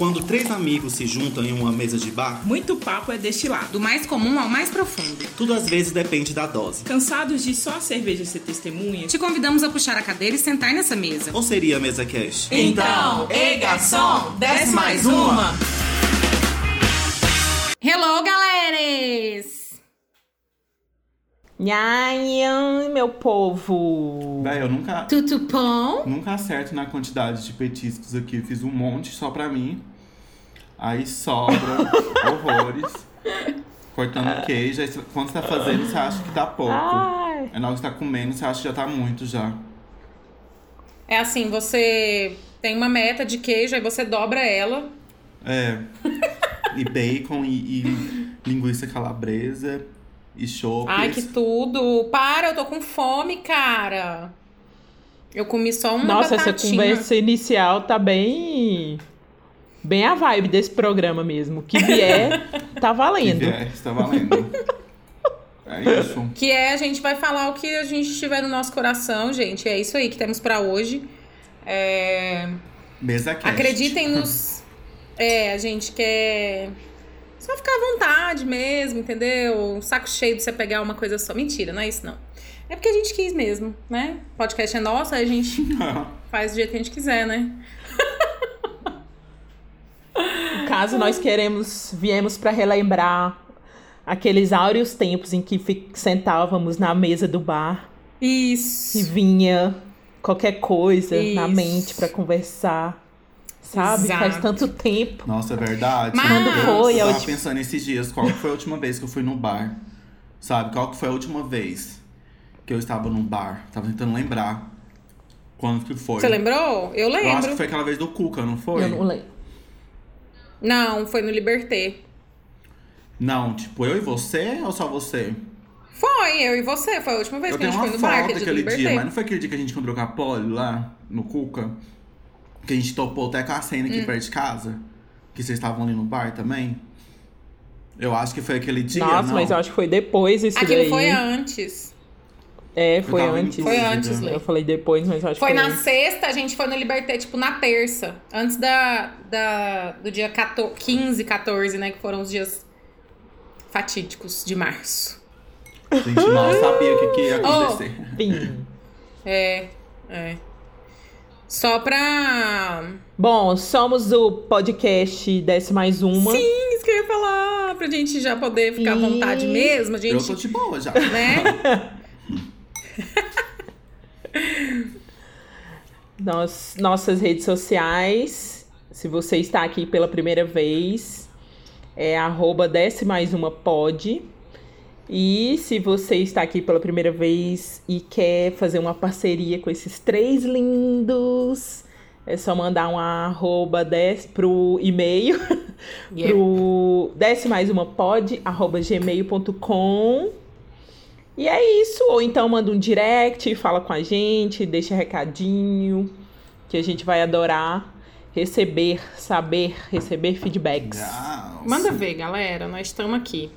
Quando três amigos se juntam em uma mesa de bar, Muito papo é destilado. Do mais comum ao mais profundo. tudo às vezes depende da dose. Cansados de só a cerveja ser testemunha? Te convidamos a puxar a cadeira e sentar nessa mesa. Ou seria a mesa cash? Então, ei garçom, desce mais uma! Hello, galeres! Nhanhan, meu povo. Véi, eu nunca, Tudo bom? nunca acerto na quantidade de petiscos aqui. Eu fiz um monte só pra mim. Aí sobra horrores. Cortando queijo. Aí quando você tá fazendo, você acha que tá pouco. Ai. Aí na hora que você tá comendo, você acha que já tá muito já. É assim, você tem uma meta de queijo, aí você dobra ela. É. E bacon e, e linguiça calabresa e choppes. Ai, que tudo! Para, eu tô com fome, cara! Eu comi só uma Nossa, essa batatinha. conversa inicial tá bem. Bem a vibe desse programa mesmo. Que vier, tá Que valendo. vier, está valendo. É isso. Que é, a gente vai falar o que a gente tiver no nosso coração, gente. É isso aí que temos pra hoje. É... Mesa cast. Acreditem nos. É, a gente quer só ficar à vontade mesmo, entendeu? Um saco cheio de você pegar uma coisa só. Mentira, não é isso não. É porque a gente quis mesmo, né? O podcast é nosso, aí a gente faz do jeito que a gente quiser, né? No caso, nós queremos, viemos pra relembrar aqueles áureos tempos em que sentávamos na mesa do bar e Isso. vinha qualquer coisa na Isso. mente pra conversar. Sabe? Exato. Faz tanto tempo. Nossa, é verdade. Mas- Quando foi Eu a tava última- pensando esses dias, qual que foi a última vez que eu fui no bar? Sabe, qual que foi a última vez que eu estava num bar? Tava tentando lembrar. Quando que foi? Você lembrou? Eu Eu acho lembro. que foi aquela vez do Cuca, não foi? Eu não lembro. Não, foi no Liberté. Não, tipo, eu e você ou só você? Foi, eu e você. Foi a última vez eu que a gente uma foi no bar, que foto é de aquele dia, mas não foi aquele dia que a gente encontrou com a Polly lá no Cuca? Que a gente topou até com a cena Hum. aqui perto de casa? Que vocês estavam ali no bar também? Eu acho que foi aquele dia. Nossa, não. mas eu acho que foi depois isso Aquilo daí. foi antes. É, foi antes. Foi antes, né? Eu falei depois, mas eu acho Foi que na antes. sexta, a gente foi no Liberté, tipo, na terça. Antes da, da, do dia 14, 15, 14, né? Que foram os dias fatídicos de março. A gente mal sabia o que, que ia Oh. acontecer. Enfim. É, é. Só pra... Bom, somos o podcast Desce Mais Uma. Sim, isso que eu ia falar. Pra gente já poder ficar à E- vontade mesmo. A Eu tô gente, de boa já. né? Nós, nossas redes sociais. Se você está aqui pela primeira vez, é arroba desce mais uma pod. E se você está aqui pela primeira vez e quer fazer uma parceria com esses três lindos, é só mandar um arroba desce pro e-mail, Yeah. pro desce mais uma pod, arroba gmail.com. E é isso. Ou então manda um direct, fala com a gente, deixa recadinho, que a gente vai adorar receber, saber, receber feedbacks. Nossa. Manda ver, galera. Nós estamos aqui.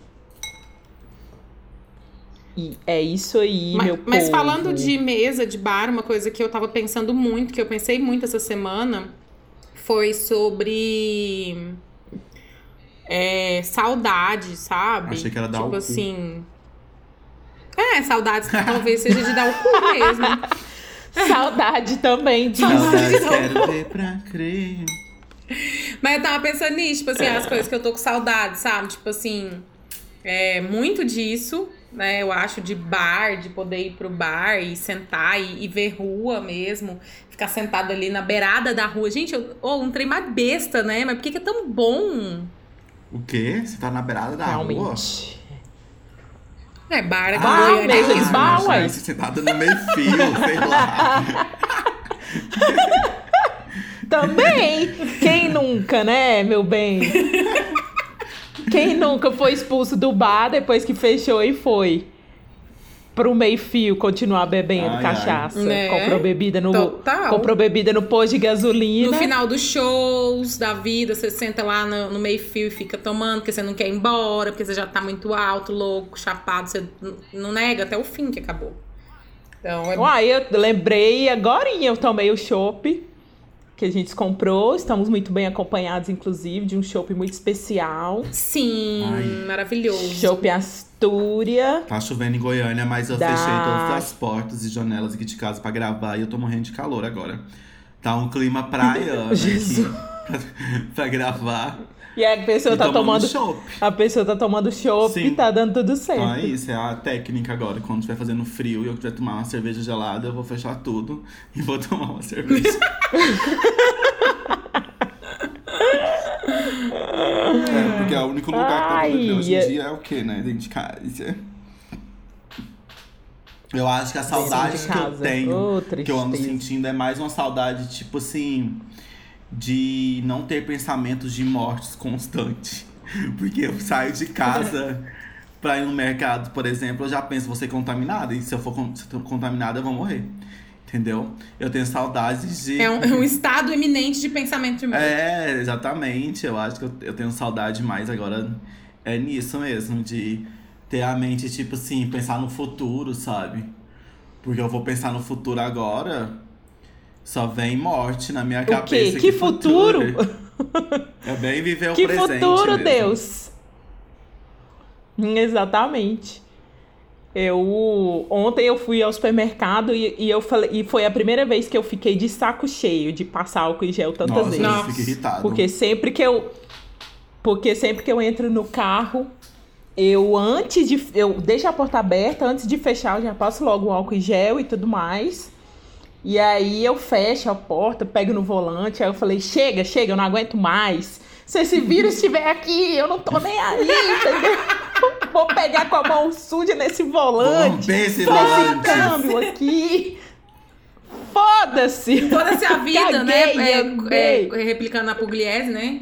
E é isso aí, Ma- meu Mas, povo. falando de mesa, de bar, uma coisa que eu tava pensando muito, que eu pensei muito essa semana, foi sobre é, saudade, sabe? Achei que era dar tipo assim. É, saudades que talvez seja de dar o cu mesmo. Saudade também de Saudades, quero ver pra crer. Mas eu tava pensando nisso, tipo assim, as coisas que eu tô com saudade, sabe? Tipo assim, é muito disso, né? Eu acho de bar, de poder ir pro bar e sentar e, e ver rua mesmo, ficar sentado ali na beirada da rua. Gente, eu, oh, um trem mais besta, né? Mas por que, que é tão bom? O quê? Você tá na beirada da rua? É, bar aqui Ah, em Goiânia é mesa de bar, ué. Você sentada no meio fio, sei lá. Também! Quem nunca, né, meu bem? Quem nunca foi expulso do bar depois que fechou e foi pro meio-fio continuar bebendo Ai, ai. cachaça? Né? Comprou bebida no Total. comprou bebida no posto de gasolina. No final dos shows da vida, você senta lá no, no meio-fio e fica tomando, porque você não quer ir embora, porque você já tá muito alto, louco, chapado, você não nega até o fim que acabou. Então, é Uai, eu lembrei agora eu tomei o chopp. que a gente comprou. Estamos muito bem acompanhados, inclusive, de um shopping muito especial. Sim, Ai. maravilhoso. Shopping Astúria. Tá chovendo em Goiânia, mas eu Da- fechei todas as portas e janelas aqui de casa pra gravar e eu tô morrendo de calor agora. Tá um clima praiano aqui pra, pra gravar. E a pessoa e tá tomando. chopp. A pessoa tá tomando chopp e tá dando tudo certo. Então é isso, é a técnica agora. Quando estiver fazendo frio e eu quiser tomar uma cerveja gelada, eu vou fechar tudo e vou tomar uma cerveja. é, porque é o único lugar que tá beber hoje em dia é o quê, né? Dentro de casa. Eu acho que a saudade de que eu tenho, Ô, que eu ando sentindo, é mais uma saudade, tipo assim, de não ter pensamentos de mortes constante. Porque eu saio de casa pra ir no mercado, por exemplo, eu já penso, vou ser contaminada. E se eu for se eu tô contaminada, eu vou morrer. Entendeu? Eu tenho saudades de. É um, é um estado eminente de pensamento de morte. É, exatamente. Eu acho que eu, eu tenho saudade mais agora. É nisso mesmo, de ter a mente, tipo assim, pensar no futuro, sabe? Porque eu vou pensar no futuro agora, só vem morte na minha O quê? cabeça. Que futuro? É bem viver o Que presente. futuro, mesmo. Deus! Exatamente. Eu ontem eu fui ao supermercado e, e eu falei e foi a primeira vez que eu fiquei de saco cheio de passar álcool em gel tantas Nossa, vezes. Nossa. irritado. Porque sempre que eu porque sempre que eu entro no carro, eu antes de eu deixo a porta aberta, antes de fechar, eu já passo logo o álcool em gel e tudo mais. E aí eu fecho a porta, pego no volante, aí eu falei: "Chega, chega, eu não aguento mais. Se esse vírus estiver aqui, eu não tô nem aí, entendeu? Vou pegar com a mão suja nesse volante. Romper esse Esse volante. câmbio aqui. Foda-se. Toda-se a vida, né? Caguei, É, andei. é, replicando a Pugliese, né?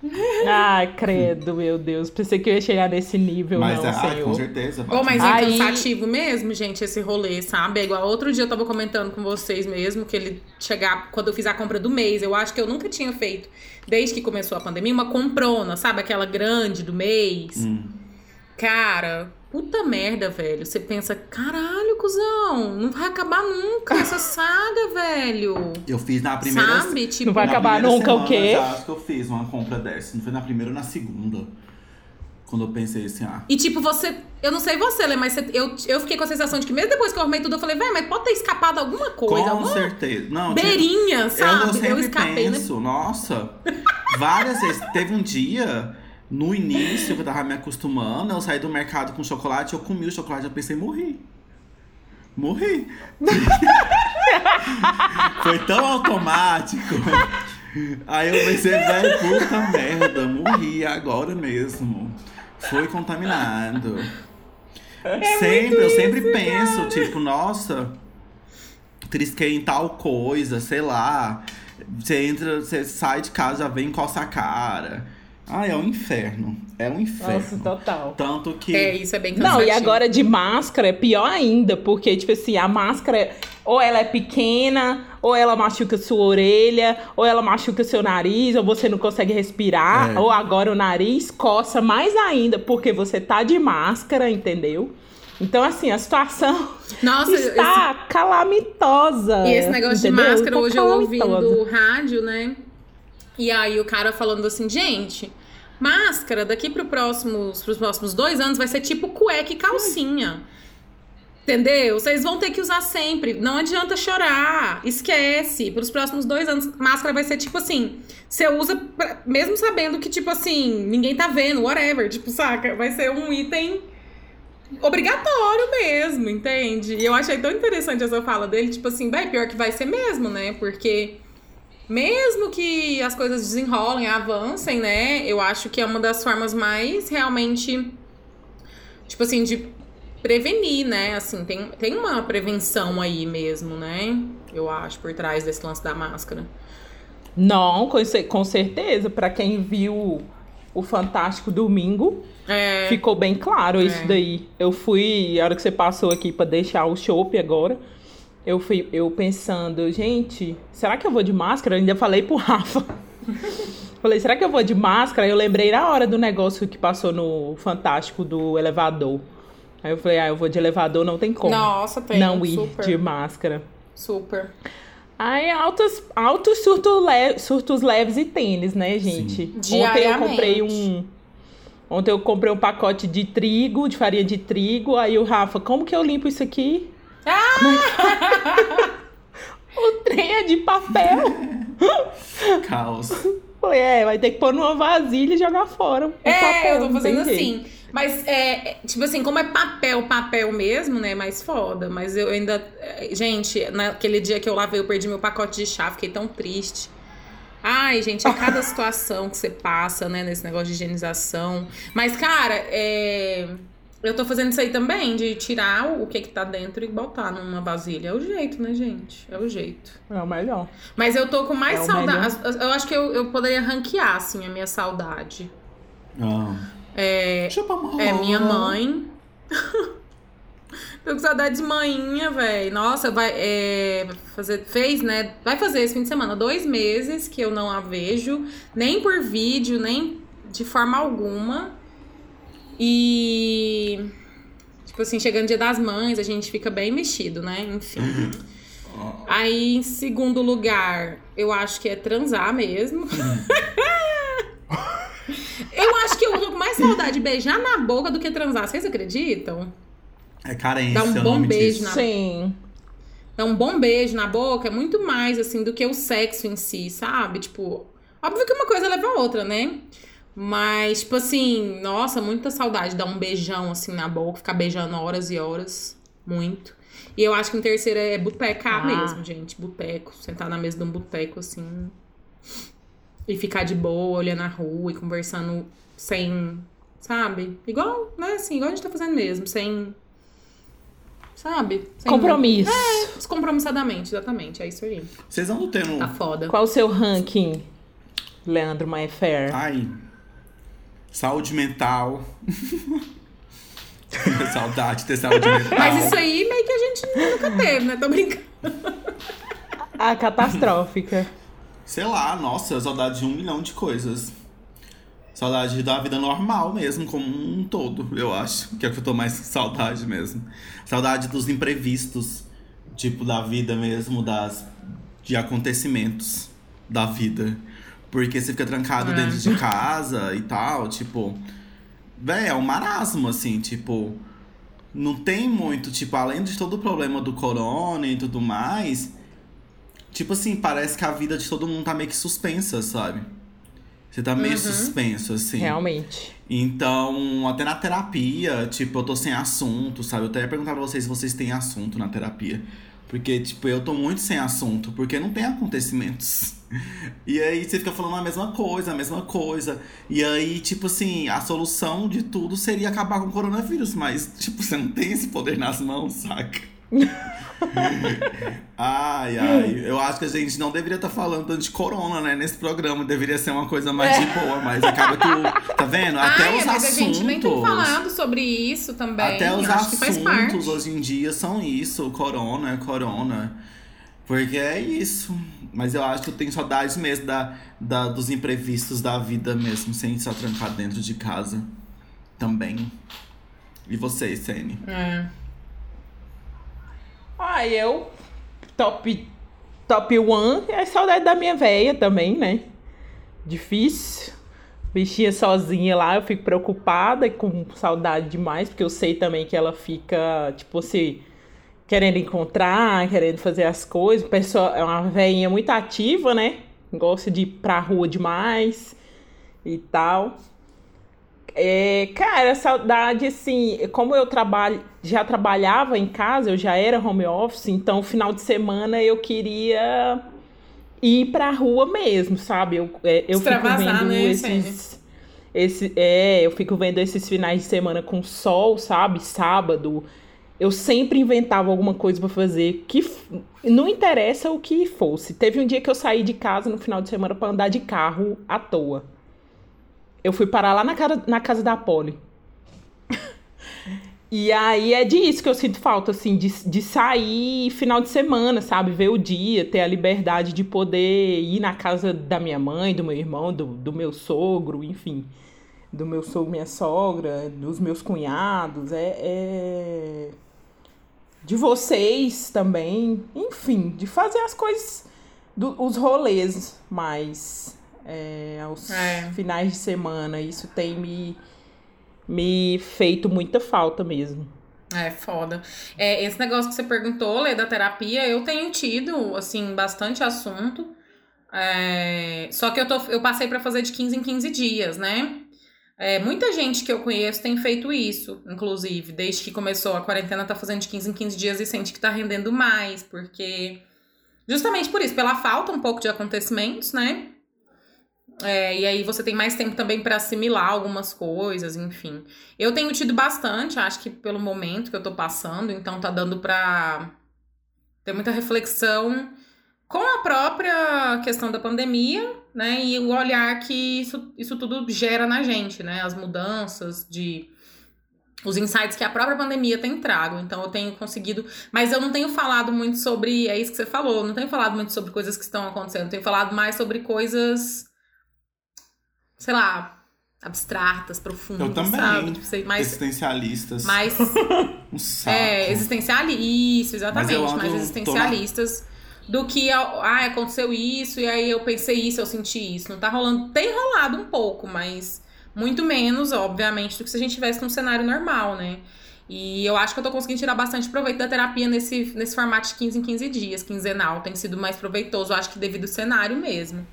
Ai, credo, meu Deus. Pensei que eu ia chegar nesse nível, Mas não, é, ah, com certeza. Bom, mas é Aí- cansativo mesmo, gente, esse rolê, sabe? É igual outro dia eu tava comentando com vocês mesmo, que ele chegar, quando eu fiz a compra do mês, eu acho que eu nunca tinha feito, desde que começou a pandemia, uma comprona, sabe? Aquela grande do mês. Hum. Cara, puta merda, velho. Você pensa, caralho, cuzão, não vai acabar nunca essa saga, velho. Eu fiz na primeira. Sabe? Tipo, Não vai acabar nunca o quê? Eu já acho que eu fiz uma compra dessa. Não foi na primeira ou na segunda. Quando eu pensei assim, ah. E tipo, você. Eu não sei você, Lê, mas você- eu, eu fiquei com a sensação de que mesmo depois que eu arrumei tudo, eu falei, velho, mas pode ter escapado alguma coisa, com alguma certeza. Não, tipo, beirinha, eu, sabe? eu sempre escapei, né? penso, nossa. Várias vezes. Teve um dia, no início, que eu tava me acostumando, eu saí do mercado com chocolate, eu comi o chocolate, eu pensei, morri. Morri. Foi tão automático. Aí eu pensei, velho, puta merda, morri agora mesmo. Foi contaminado. sempre, eu sempre penso, tipo, nossa, trisquei em tal coisa, sei lá. Você entra, você sai de casa, já vem coça a cara. Ah, é um inferno. É um inferno. Nossa, total. Tanto que. É, isso é bem cansativo. Não, e agora de máscara é pior ainda, porque, tipo assim, a máscara, ou ela é pequena, ou ela machuca sua orelha, ou ela machuca seu nariz, ou você não consegue respirar, É. ou agora o nariz coça mais ainda, porque você tá de máscara, entendeu? Então, assim, a situação Nossa, está calamitosa. E esse negócio entendeu? de máscara, Tá hoje eu ouvindo calamitosa. o rádio, né? E aí o cara falando assim, gente, máscara daqui pro próximos, pros próximos dois anos vai ser tipo cueca e calcinha. Entendeu? Vocês vão ter que usar sempre. Não adianta chorar. Esquece. Pros próximos dois anos, máscara vai ser tipo assim. Você usa, pra- mesmo sabendo que, tipo assim, ninguém tá vendo, whatever. Tipo, saca? Vai ser um item obrigatório mesmo, entende? E eu achei tão interessante essa fala dele, tipo assim, vai, pior que vai ser mesmo, né? Porque mesmo que as coisas desenrolem, avancem, né? Eu acho que é uma das formas mais realmente, tipo assim, de prevenir, né? Assim, tem, tem uma prevenção aí mesmo, né? Eu acho, por trás desse lance da máscara. Não, com, com certeza. Pra quem viu o Fantástico Domingo, É, ficou bem claro isso É. daí. Eu fui, a hora que você passou aqui pra deixar o chopp agora, eu fui eu pensando, gente, será que eu vou de máscara? Eu ainda falei pro Rafa. falei, será que eu vou de máscara? Eu lembrei na hora do negócio que passou no Fantástico do elevador. Aí eu falei, ah, eu vou de elevador, não tem como Nossa, tem. não ir super, de máscara. super. Aí, altos, altos surtos, le surtos leves e tênis, né, gente? Sim. Ontem eu comprei um. Ontem eu comprei um pacote de trigo, de farinha de trigo. Aí o Rafa, como que eu limpo isso aqui? Ah! o trem é de papel. Caos. Falei, é, vai ter que pôr numa vasilha e jogar fora. É, papel, eu tô fazendo assim. Jeito. Mas, é, tipo assim, como é papel, papel mesmo, né? É mais foda. Mas eu ainda. Gente, naquele dia que eu lavei, eu perdi meu pacote de chá, fiquei tão triste. Ai, gente, é cada situação que você passa, né, nesse negócio de higienização. Mas, cara, é. Eu tô fazendo isso aí também, de tirar o que que tá dentro e botar numa vasilha. É o jeito, né, gente? É o jeito. É o melhor. Mas eu tô com mais é saudade. Eu acho que eu, eu poderia ranquear, assim, a minha saudade. Ah. É, é minha mãe. Tô com saudade de manhinha, velho. Nossa, vai é, fazer, fez, né? Vai fazer esse fim de semana dois meses que eu não a vejo, nem por vídeo, nem de forma alguma. E tipo assim, chegando dia das mães, a gente fica bem mexido, né? Enfim. Aí, em segundo lugar, eu acho que é transar mesmo. Eu acho que eu tô com mais saudade de beijar na boca do que transar. Vocês acreditam? É carência. Dá um bom beijo disso. na Sim. Dá um bom beijo na boca é muito mais, assim, do que o sexo em si, sabe? Tipo, óbvio que uma coisa leva a outra, né? Mas, tipo assim, nossa, muita saudade de dar um beijão, assim, na boca, ficar beijando horas e horas. Muito. E eu acho que em terceiro é botecar Ah. mesmo, gente. Boteco. Sentar na mesa de um boteco, assim. E ficar de boa, olhando a rua e conversando sem. Sabe? Igual, né? Assim, igual a gente tá fazendo mesmo. Sem. Sabe? Sem Compromisso. Descompromissadamente, exatamente. É isso aí. Vocês andam tendo. Tá foda. Qual o seu ranking, Leandro Maeffer? Ai. Saúde mental. Saudade de ter saúde mental. Mas isso aí meio que a gente nunca teve, né? Tô brincando. A catastrófica. Sei lá, nossa, saudade de um milhão de coisas. Saudade da vida normal mesmo, como um todo, eu acho. Que é o que eu tô mais saudade mesmo. Saudade dos imprevistos, tipo, da vida mesmo, das de acontecimentos da vida. Porque você fica trancado É. dentro de casa e tal, tipo. Véi, é um marasmo, assim, tipo. Não tem muito, tipo, além de todo o problema do corona e tudo mais. Tipo assim, parece que a vida de todo mundo tá meio que suspensa, sabe? Você tá meio suspenso, assim. Realmente. Então, até na terapia, tipo, eu tô sem assunto, sabe? Eu até ia perguntar pra vocês se vocês têm assunto na terapia. Porque, tipo, eu tô muito sem assunto, porque não tem acontecimentos. E aí você fica falando a mesma coisa, a mesma coisa. E aí, tipo assim, a solução de tudo seria acabar com o coronavírus, mas, tipo, você não tem esse poder nas mãos, saca? ai, ai. Eu acho que a gente não deveria estar falando tanto de corona, né, nesse programa. Deveria ser uma coisa mais de boa, mas acaba que o. Tá vendo? Até Ai, os mas assuntos. a gente nem tem falado sobre isso também. Até os assuntos hoje em dia são isso, corona é corona. Porque é isso. Mas eu acho que eu tenho saudades mesmo da, da, dos imprevistos da vida mesmo, sem estar trancado dentro de casa. Também. E você, Sene? É. Ah, eu. Top. Top one é saudade da minha véia também, né? Difícil. Bichinha sozinha lá, eu fico preocupada e com saudade demais, porque eu sei também que ela fica, tipo assim, querendo encontrar, querendo fazer as coisas. Pessoa, é uma velhinha muito ativa, né? Gosta de ir pra rua demais e tal. É, cara, saudade, assim, como eu trabalho, já trabalhava em casa, eu já era home office, então final de semana eu queria ir pra rua mesmo, sabe? Eu, é, eu fico Extravasar, vendo né, esses. Esse, é, eu fico vendo esses finais de semana com sol, sabe? Sábado. Eu sempre inventava alguma coisa pra fazer que não interessa o que fosse. Teve um dia que eu saí de casa no final de semana pra andar de carro à toa. Eu fui parar lá na, cara, na casa da Polly. E aí é disso que eu sinto falta, assim, de, de sair final de semana, sabe? Ver o dia, ter a liberdade de poder ir na casa da minha mãe, do meu irmão, do, do meu sogro, enfim. Do meu sogro, minha sogra, dos meus cunhados. É, é... De vocês também. Enfim, de fazer as coisas do, os rolês mais é, aos É. finais de semana. Isso tem me, me feito muita falta mesmo. É foda. É, esse negócio que você perguntou, Lê, da terapia, eu tenho tido, assim, bastante assunto. É, só que eu, tô, eu passei pra fazer de 15 em 15 dias, né? É, muita gente que eu conheço tem feito isso, inclusive, desde que começou a quarentena, tá fazendo de 15 em 15 dias e sente que tá rendendo mais, porque. Justamente por isso, pela falta um pouco de acontecimentos, né? É, e aí você tem mais tempo também pra assimilar algumas coisas, enfim. Eu tenho tido bastante, acho que pelo momento que eu tô passando, então tá dando pra ter muita reflexão com a própria questão da pandemia, né? E o olhar que isso, isso tudo gera na gente, né? As mudanças de. Os insights que a própria pandemia tem trago. Então eu tenho conseguido. Mas eu não tenho falado muito sobre. É isso que você falou. Não tenho falado muito sobre coisas que estão acontecendo. Tenho falado mais sobre coisas. Sei lá. Abstratas, profundas. Eu também. Sabe? Tipo, mais. Existencialistas. mais Um saco. é, existencialista, isso, exatamente, Mas mais existencialistas do que, ah, aconteceu isso, e aí eu pensei isso, eu senti isso. Não tá rolando, tem rolado um pouco, mas muito menos, obviamente, do que se a gente tivesse num cenário normal, né? E eu acho que eu tô conseguindo tirar bastante proveito da terapia nesse, nesse formato de 15 em 15 dias, quinzenal, tem sido mais proveitoso, eu acho que devido ao cenário mesmo.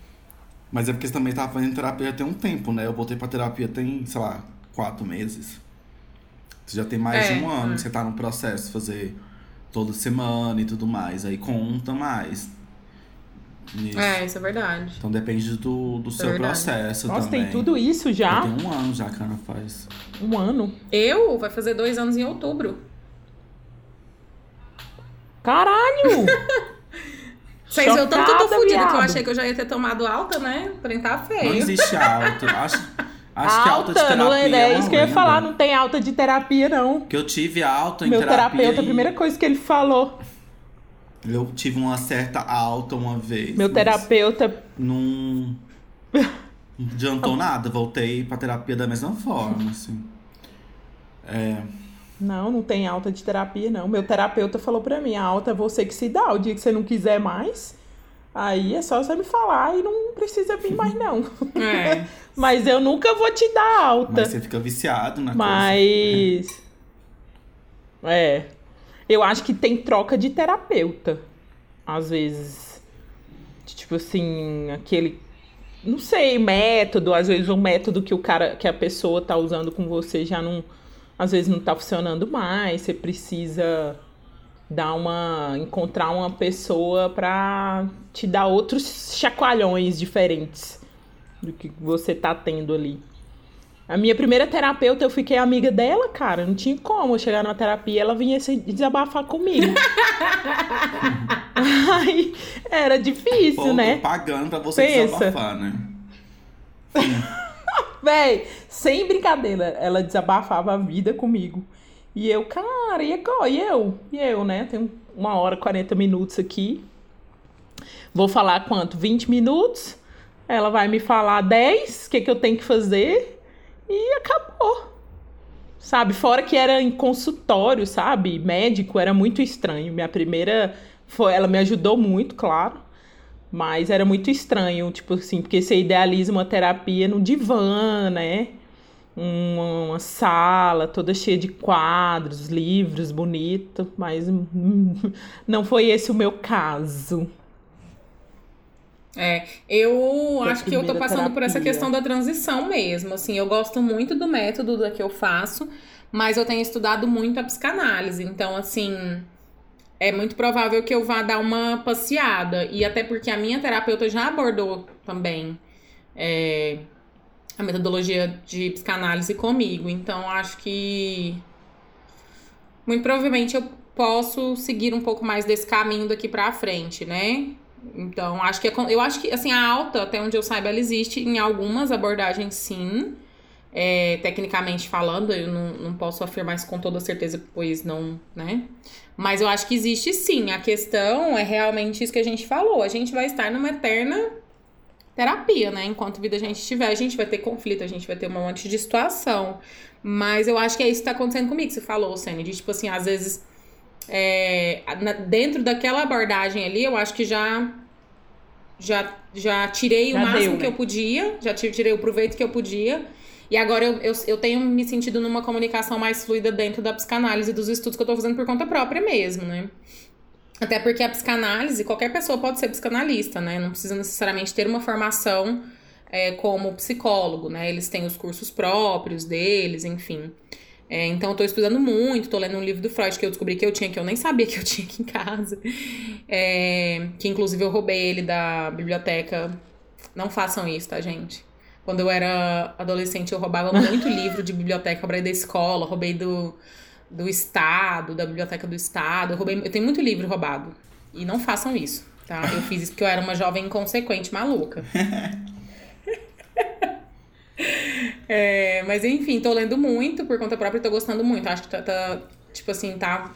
Mas é porque você também tava fazendo terapia tem um tempo, né? Eu voltei pra terapia tem, sei lá, quatro meses. Você já tem mais É, de um ano é. que você tá no processo de fazer toda semana e tudo mais. Aí conta mais. Nisso. É, isso é verdade. Então depende do, do seu verdade. processo Nossa, também. tem tudo isso já? Tem um ano já que a Ana faz. Um ano. Eu, vai fazer dois anos em outubro. Caralho! Vocês viram tanto que eu tô fudida que eu achei que eu já ia ter tomado alta, né? Porém tá Não feio. existe alta. Acho, acho que alta de terapia não é, é isso que eu ia falar, não tem alta de terapia, não. Que eu tive alta em Meu terapia. terapeuta, a e primeira coisa que ele falou. Eu tive uma certa alta uma vez. Meu terapeuta. Não. Não adiantou nada. Voltei pra terapia da mesma forma, assim. É. Não, não tem alta de terapia, não. Meu terapeuta falou pra mim: a alta é você que se dá. O dia que você não quiser mais, aí é só você me falar e não precisa vir mais, não. É. Mas eu nunca vou te dar alta. Mas você fica viciado na coisa. Mas. É. Eu acho que tem troca de terapeuta. Às vezes. Tipo assim, aquele. Não sei, método. Às vezes um método que o cara, que a pessoa tá usando com você já não. Às vezes não tá funcionando mais. Você precisa dar uma. encontrar uma pessoa pra te dar outros chacoalhões diferentes do que você tá tendo ali. A minha primeira terapeuta, eu fiquei amiga dela, cara. Não tinha como eu chegar numa terapia ela vinha se desabafar comigo. Aí era difícil, Pô, né? pagando pra você Pensa. desabafar, né? Véi, sem brincadeira, ela desabafava a vida comigo. E eu, cara, e agora? E eu? E eu, né? Tenho uma hora, 40 minutos aqui. Vou falar quanto? 20 minutos? Ela vai me falar 10, o que, que eu tenho que fazer? E acabou. Sabe? Fora que era em consultório, sabe? Médico, era muito estranho. Minha primeira foi, ela me ajudou muito, claro. Mas era muito estranho, tipo assim, porque você idealiza uma terapia no divã, né? Uma, uma sala toda cheia de quadros, livros, bonito, mas hum, não foi esse o meu caso. É, eu Da acho que eu tô passando por essa terapia. questão da transição mesmo. Assim, eu gosto muito do método da que eu faço, mas eu tenho estudado muito a psicanálise. Então, assim, é muito provável que eu vá dar uma passeada. E até porque a minha terapeuta já abordou também é, a metodologia de psicanálise comigo. Então, acho que muito provavelmente eu posso seguir um pouco mais desse caminho daqui pra frente, né? Então, acho que é eu acho que assim, a alta, até onde eu saiba, ela existe em algumas abordagens, sim. É, tecnicamente falando, eu não, não posso afirmar isso com toda certeza, pois não, né? Mas eu acho que existe sim. A questão é realmente isso que a gente falou. A gente vai estar numa eterna terapia, né? Enquanto vida a gente estiver, a gente vai ter conflito, a gente vai ter um monte de situação. Mas eu acho que é isso que tá acontecendo comigo, que você falou, Sene, de tipo assim, às vezes é, na- dentro daquela abordagem ali, eu acho que já já, já tirei Já o máximo deu, que né? eu podia, já ti- tirei o proveito que eu podia. E agora eu, eu, eu tenho me sentido numa comunicação mais fluida dentro da psicanálise dos estudos que eu tô fazendo por conta própria mesmo, né? Até porque a psicanálise, qualquer pessoa pode ser psicanalista, né? Não precisa necessariamente ter uma formação é, como psicólogo, né? Eles têm os cursos próprios deles, enfim. É, então, eu tô estudando muito, tô lendo um livro do Freud que eu descobri que eu tinha, que eu nem sabia que eu tinha aqui em casa. É, que inclusive eu roubei ele da biblioteca. Não façam isso, tá, gente? Quando eu era adolescente, eu roubava muito livro de biblioteca, roubei da escola, roubei do, do estado, da biblioteca do estado. Eu, roubei, eu tenho muito livro roubado. E não façam isso, tá? Eu fiz isso porque eu era uma jovem inconsequente, maluca. É, mas enfim, tô lendo muito por conta própria e tô gostando muito. Acho que tá, tá, tipo assim, tá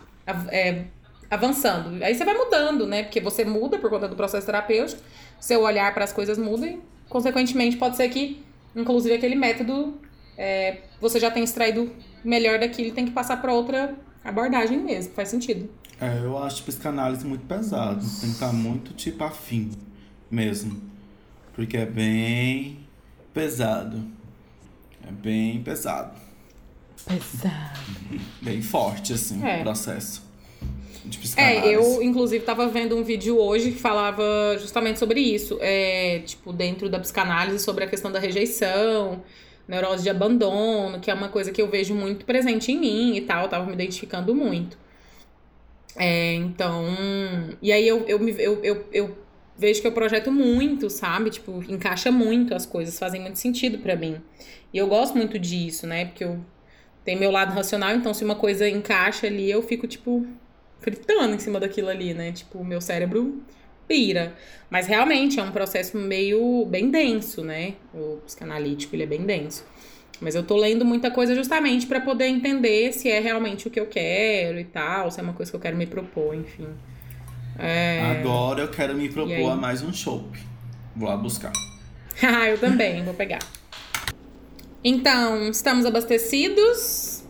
é, avançando. Aí você vai mudando, né? Porque você muda por conta do processo terapêutico, seu olhar para as coisas muda e, consequentemente, pode ser que, inclusive, aquele método é, você já tem extraído melhor daquilo tem que passar para outra abordagem mesmo. Faz sentido. É, eu acho psicanálise muito pesado. Tem que estar muito tipo afim mesmo. Porque é bem pesado. É bem pesado. Pesado. Bem forte, assim, É. o processo. De psicanálise. É, eu, inclusive, tava vendo um vídeo hoje que falava justamente sobre isso. É, tipo, dentro da psicanálise, sobre a questão da rejeição, neurose de abandono, que é uma coisa que eu vejo muito presente em mim e tal. Eu tava me identificando muito. É, então. E aí eu, eu, eu, eu, eu vejo que eu projeto muito, sabe? Tipo, encaixa muito as coisas, fazem muito sentido pra mim. E eu gosto muito disso, né? Porque eu tenho meu lado racional, então se uma coisa encaixa ali, eu fico, tipo, fritando em cima daquilo ali, né? Tipo, meu cérebro pira. Mas realmente é um processo meio bem denso, né? O psicanalítico, ele é bem denso. Mas eu tô lendo muita coisa justamente pra poder entender se é realmente o que eu quero e tal, se é uma coisa que eu quero me propor, enfim. É... Agora eu quero me propor a mais um chopp. Vou lá buscar. Ah, eu também, vou pegar. Então, estamos abastecidos?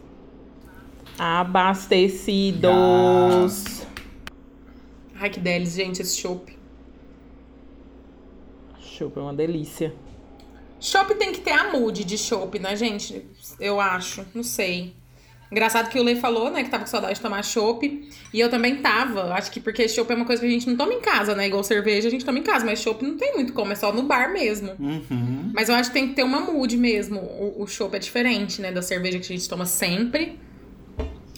Abastecidos. Ai, que deles, gente, esse chopp. Chopp é uma delícia. Chopp tem que ter a mood de chopp, né, gente? Eu acho, não sei. Engraçado que o Lê falou, né, que tava com saudade de tomar chopp. E eu também tava. Acho que porque chopp é uma coisa que a gente não toma em casa, né? Igual cerveja a gente toma em casa, mas chopp não tem muito como, é só no bar mesmo. Uhum. Mas eu acho que tem que ter uma mood mesmo. O, o chopp é diferente, né, da cerveja que a gente toma sempre.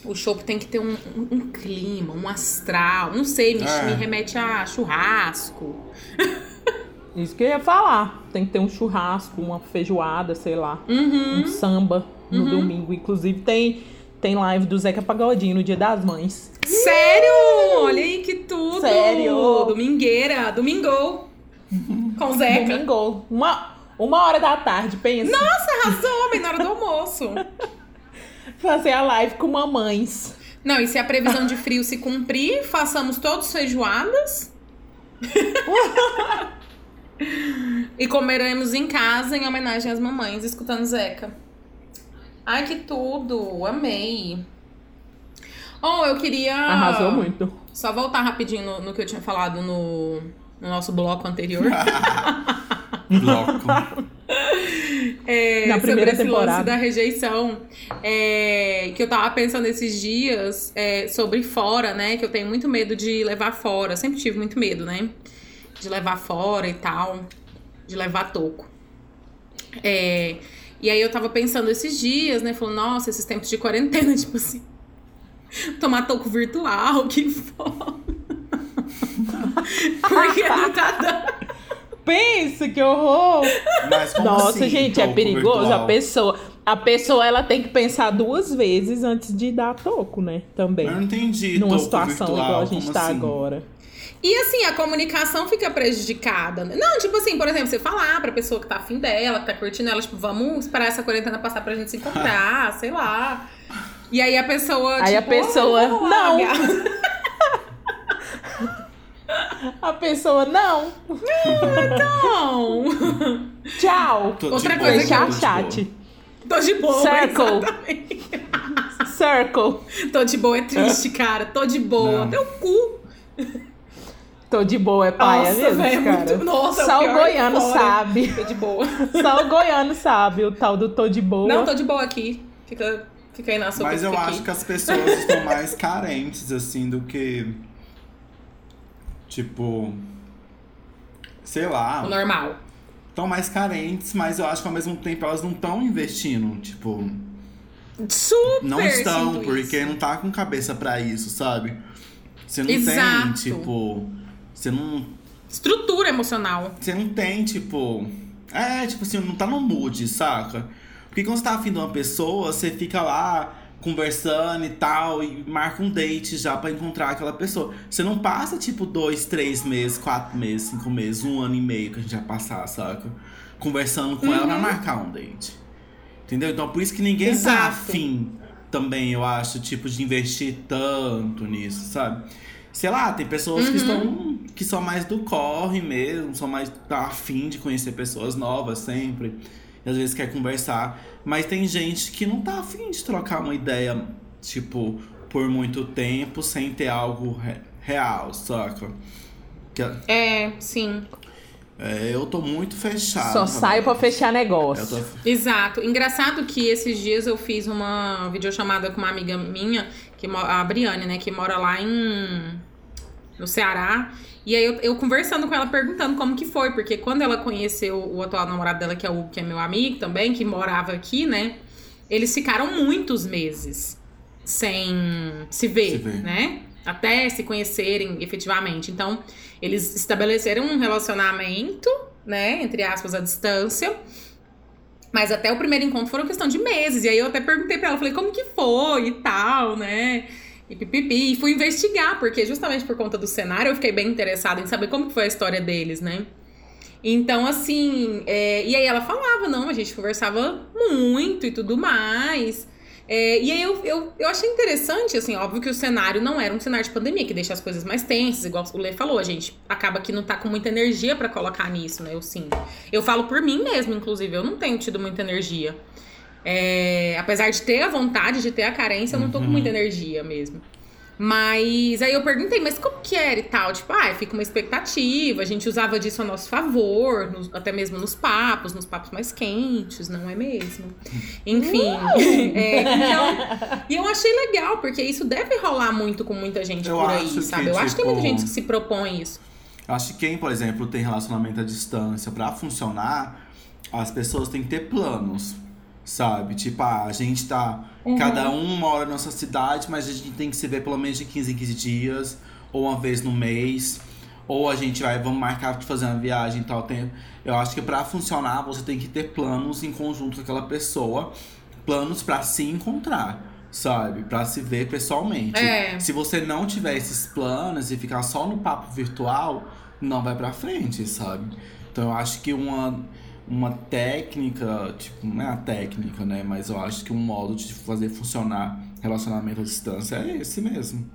O chopp tem que ter um, um- um clima, um astral. Não sei, me, É. me remete a churrasco. Isso que eu ia falar. Tem que ter um churrasco, uma feijoada, sei lá. Uhum. Um samba no domingo. Inclusive tem, tem live do Zeca Pagodinho no Dia das Mães. Sério? Olha aí que tudo! Sério? Domingueira, domingou. Com o Zeca. Domingo. Uma, uma hora da tarde, pensa. Nossa, arrasou, bem na hora do almoço. Fazer a live com mamães. Não, e se a previsão de frio se cumprir, façamos todos feijoadas. e comeremos em casa em homenagem às mamães, escutando Zeca. Ai, que tudo! Amei! Oh, eu queria. Arrasou muito. Só voltar rapidinho no, no que eu tinha falado no, no nosso bloco anterior. Bloco. É, Na sobre primeira esse lance temporada. da rejeição. é, que eu tava pensando esses dias é, sobre fora, né? Que eu tenho muito medo de levar fora. Sempre tive muito medo, né? De levar fora e tal. De levar toco. É, e aí eu tava pensando esses dias, né? Falando, nossa, esses tempos de quarentena, tipo assim. Tomar toco virtual, que foda. Porque não tá dando. Pensa que horror! Mas como Nossa, assim, gente, é perigoso. virtual? A pessoa, a pessoa ela tem que pensar duas vezes antes de dar toco, né? Também. Eu não entendi. Numa toco situação virtual, igual a gente como tá assim? agora. E assim, a comunicação fica prejudicada. Não, tipo assim, por exemplo, você falar pra pessoa que tá afim dela, que tá curtindo ela, tipo, vamos esperar essa quarentena passar pra gente se encontrar, sei lá. E aí a pessoa, Aí a tipo, pessoa, "Ah, vamos lá, não." gata." A pessoa, não, Não. tchau. Tô Outra boa, coisa que tô de chat. Tô de boa, Circle. exatamente. Circle. Tô de boa é triste, cara. Tô de boa. Não. Teu cu. Tô de boa, é paia Nossa, mesmo, velho, cara. muito- nossa, Só o o é goiano fora. sabe. Tô de boa. Só o goiano sabe o tal do tô de boa. Não, tô de boa aqui. Fica, fica aí na sua Mas eu fica acho aqui. que as pessoas estão mais carentes, assim, do que. Tipo. Sei lá. O normal. Estão mais carentes, mas eu acho que ao mesmo tempo elas não estão investindo. Tipo. Super Não estão, porque isso. não tá com cabeça pra isso, sabe? Você não Exato. tem, tipo. Você não. Estrutura emocional. Você não tem, tipo. É, tipo assim, não tá no mood, saca? Porque quando você tá afim de uma pessoa, você fica lá conversando e tal, e marca um date já pra encontrar aquela pessoa. Você não passa, tipo, dois, três meses, quatro meses, cinco meses, um ano e meio que a gente vai passar, saca? Conversando com ela pra marcar um date. Entendeu? Então por isso que ninguém tá Exato. afim também, eu acho, tipo, de investir tanto nisso, sabe? Sei lá, tem pessoas que estão. que são mais do corre mesmo, são mais tá afim de conhecer pessoas novas sempre. E às vezes quer conversar. Mas tem gente que não tá afim de trocar uma ideia, tipo, por muito tempo sem ter algo re- real, saca? Que, É, sim. é, eu tô muito fechado. Só saio pra fechar negócio. tô- Exato. Engraçado que esses dias eu fiz uma videochamada com uma amiga minha, que a Briane, né, que mora lá em no Ceará. E aí eu, eu conversando com ela, perguntando como que foi, porque quando ela conheceu o atual namorado dela, que é o que é meu amigo também, que morava aqui, né? Eles ficaram muitos meses sem se ver, Se ver. né? Até se conhecerem efetivamente. Então, eles estabeleceram um relacionamento, né? Entre aspas, à distância. Mas até o primeiro encontro foram questão de meses. E aí eu até perguntei pra ela, falei, como que foi e tal, né? E pipipi. E fui investigar, porque justamente por conta do cenário eu fiquei bem interessada em saber como foi a história deles, né? Então, assim, é, e aí ela falava, não, a gente conversava muito e tudo mais. É, e aí eu, eu, eu achei interessante, assim, óbvio que o cenário não era um cenário de pandemia, que deixa as coisas mais tensas, igual o Lê falou, a gente acaba que não tá com muita energia pra colocar nisso, né? Eu sinto. Eu falo por mim mesmo, inclusive, eu não tenho tido muita energia. É, apesar de ter a vontade, de ter a carência, eu não tô com muita energia mesmo. Mas aí eu perguntei, mas como que era e tal? Tipo, ah, fica uma expectativa, a gente usava disso a nosso favor, nos- até mesmo nos papos, nos papos mais quentes, não é mesmo? Enfim. é, então, e eu achei legal, porque isso deve rolar muito com muita gente Eu por aí, acho que, sabe? eu acho que tem muita tipo, gente que se propõe isso. Acho que quem, por exemplo, tem relacionamento à distância pra funcionar, as pessoas têm que ter planos, sabe? Tipo, ah, a gente tá. Cada um mora na nossa cidade, mas a gente tem que se ver pelo menos de 15 em 15 dias, ou uma vez no mês. Ou a gente vai, vamos marcar de fazer uma viagem em tal tempo. Eu acho que pra funcionar, você tem que ter planos em conjunto com aquela pessoa, planos pra se encontrar. Sabe? Pra se ver pessoalmente. É. Se você não tiver esses planos e ficar só no papo virtual, não vai pra frente, sabe? Então eu acho que uma, uma técnica, tipo, não é a técnica, né? Mas eu acho que um modo de fazer funcionar relacionamento à distância é esse mesmo.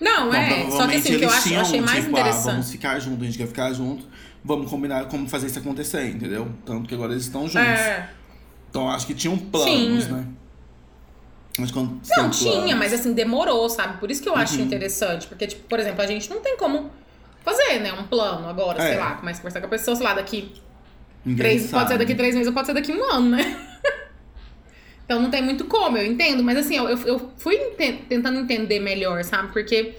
Não, Então, é. Só que assim, o que eu acho, eu tinham, achei mais tipo, ah, vamos interessante. ficar junto, a gente quer ficar junto, vamos combinar como fazer isso acontecer, entendeu? Tanto que agora eles estão juntos. É. Então eu acho que tinham planos, Sim. né? Mas quando Não, tinha, planos- mas assim, demorou, sabe? Por isso que eu Uhum. acho interessante. Porque, tipo, por exemplo, a gente não tem como fazer, né? Um plano agora, É. sei lá. Começa a conversar com a pessoa, sei lá, daqui três. Pode ser daqui três meses ou pode ser daqui um ano, né? então não tem muito como, eu entendo. Mas assim, eu, eu- fui enten- tentando entender melhor, sabe? Porque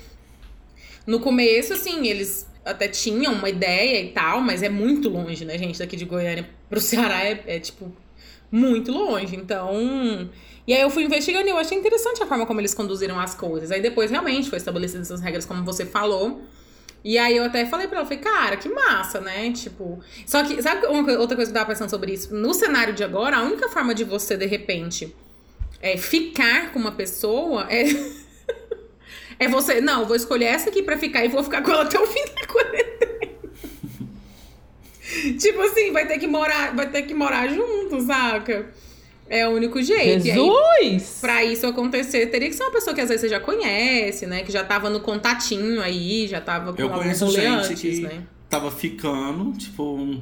no começo, assim, eles até tinham uma ideia e tal, mas é muito longe, né, gente? Daqui de Goiânia pro Ceará é, é, tipo, muito longe. Então. E aí eu fui investigando e eu achei interessante a forma como eles conduziram as coisas. Aí depois realmente foi estabelecidas essas regras, como você falou. E aí eu até falei pra ela, falei, cara, que massa, né? Tipo. Só que, sabe uma outra coisa que eu tava pensando sobre isso? No cenário de agora, a única forma de você, de repente, é, ficar com uma pessoa é. é você, não, vou escolher essa aqui pra ficar e vou ficar com ela até o fim da quarentena. tipo assim, vai ter que morar, vai ter que morar junto, saca? É o único jeito. E aí, Jesus! Pra isso acontecer, teria que ser uma pessoa que às vezes você já conhece, né? Que já tava no contatinho aí, já tava com Eu conheço gente antes, que né? tava ficando, tipo, um-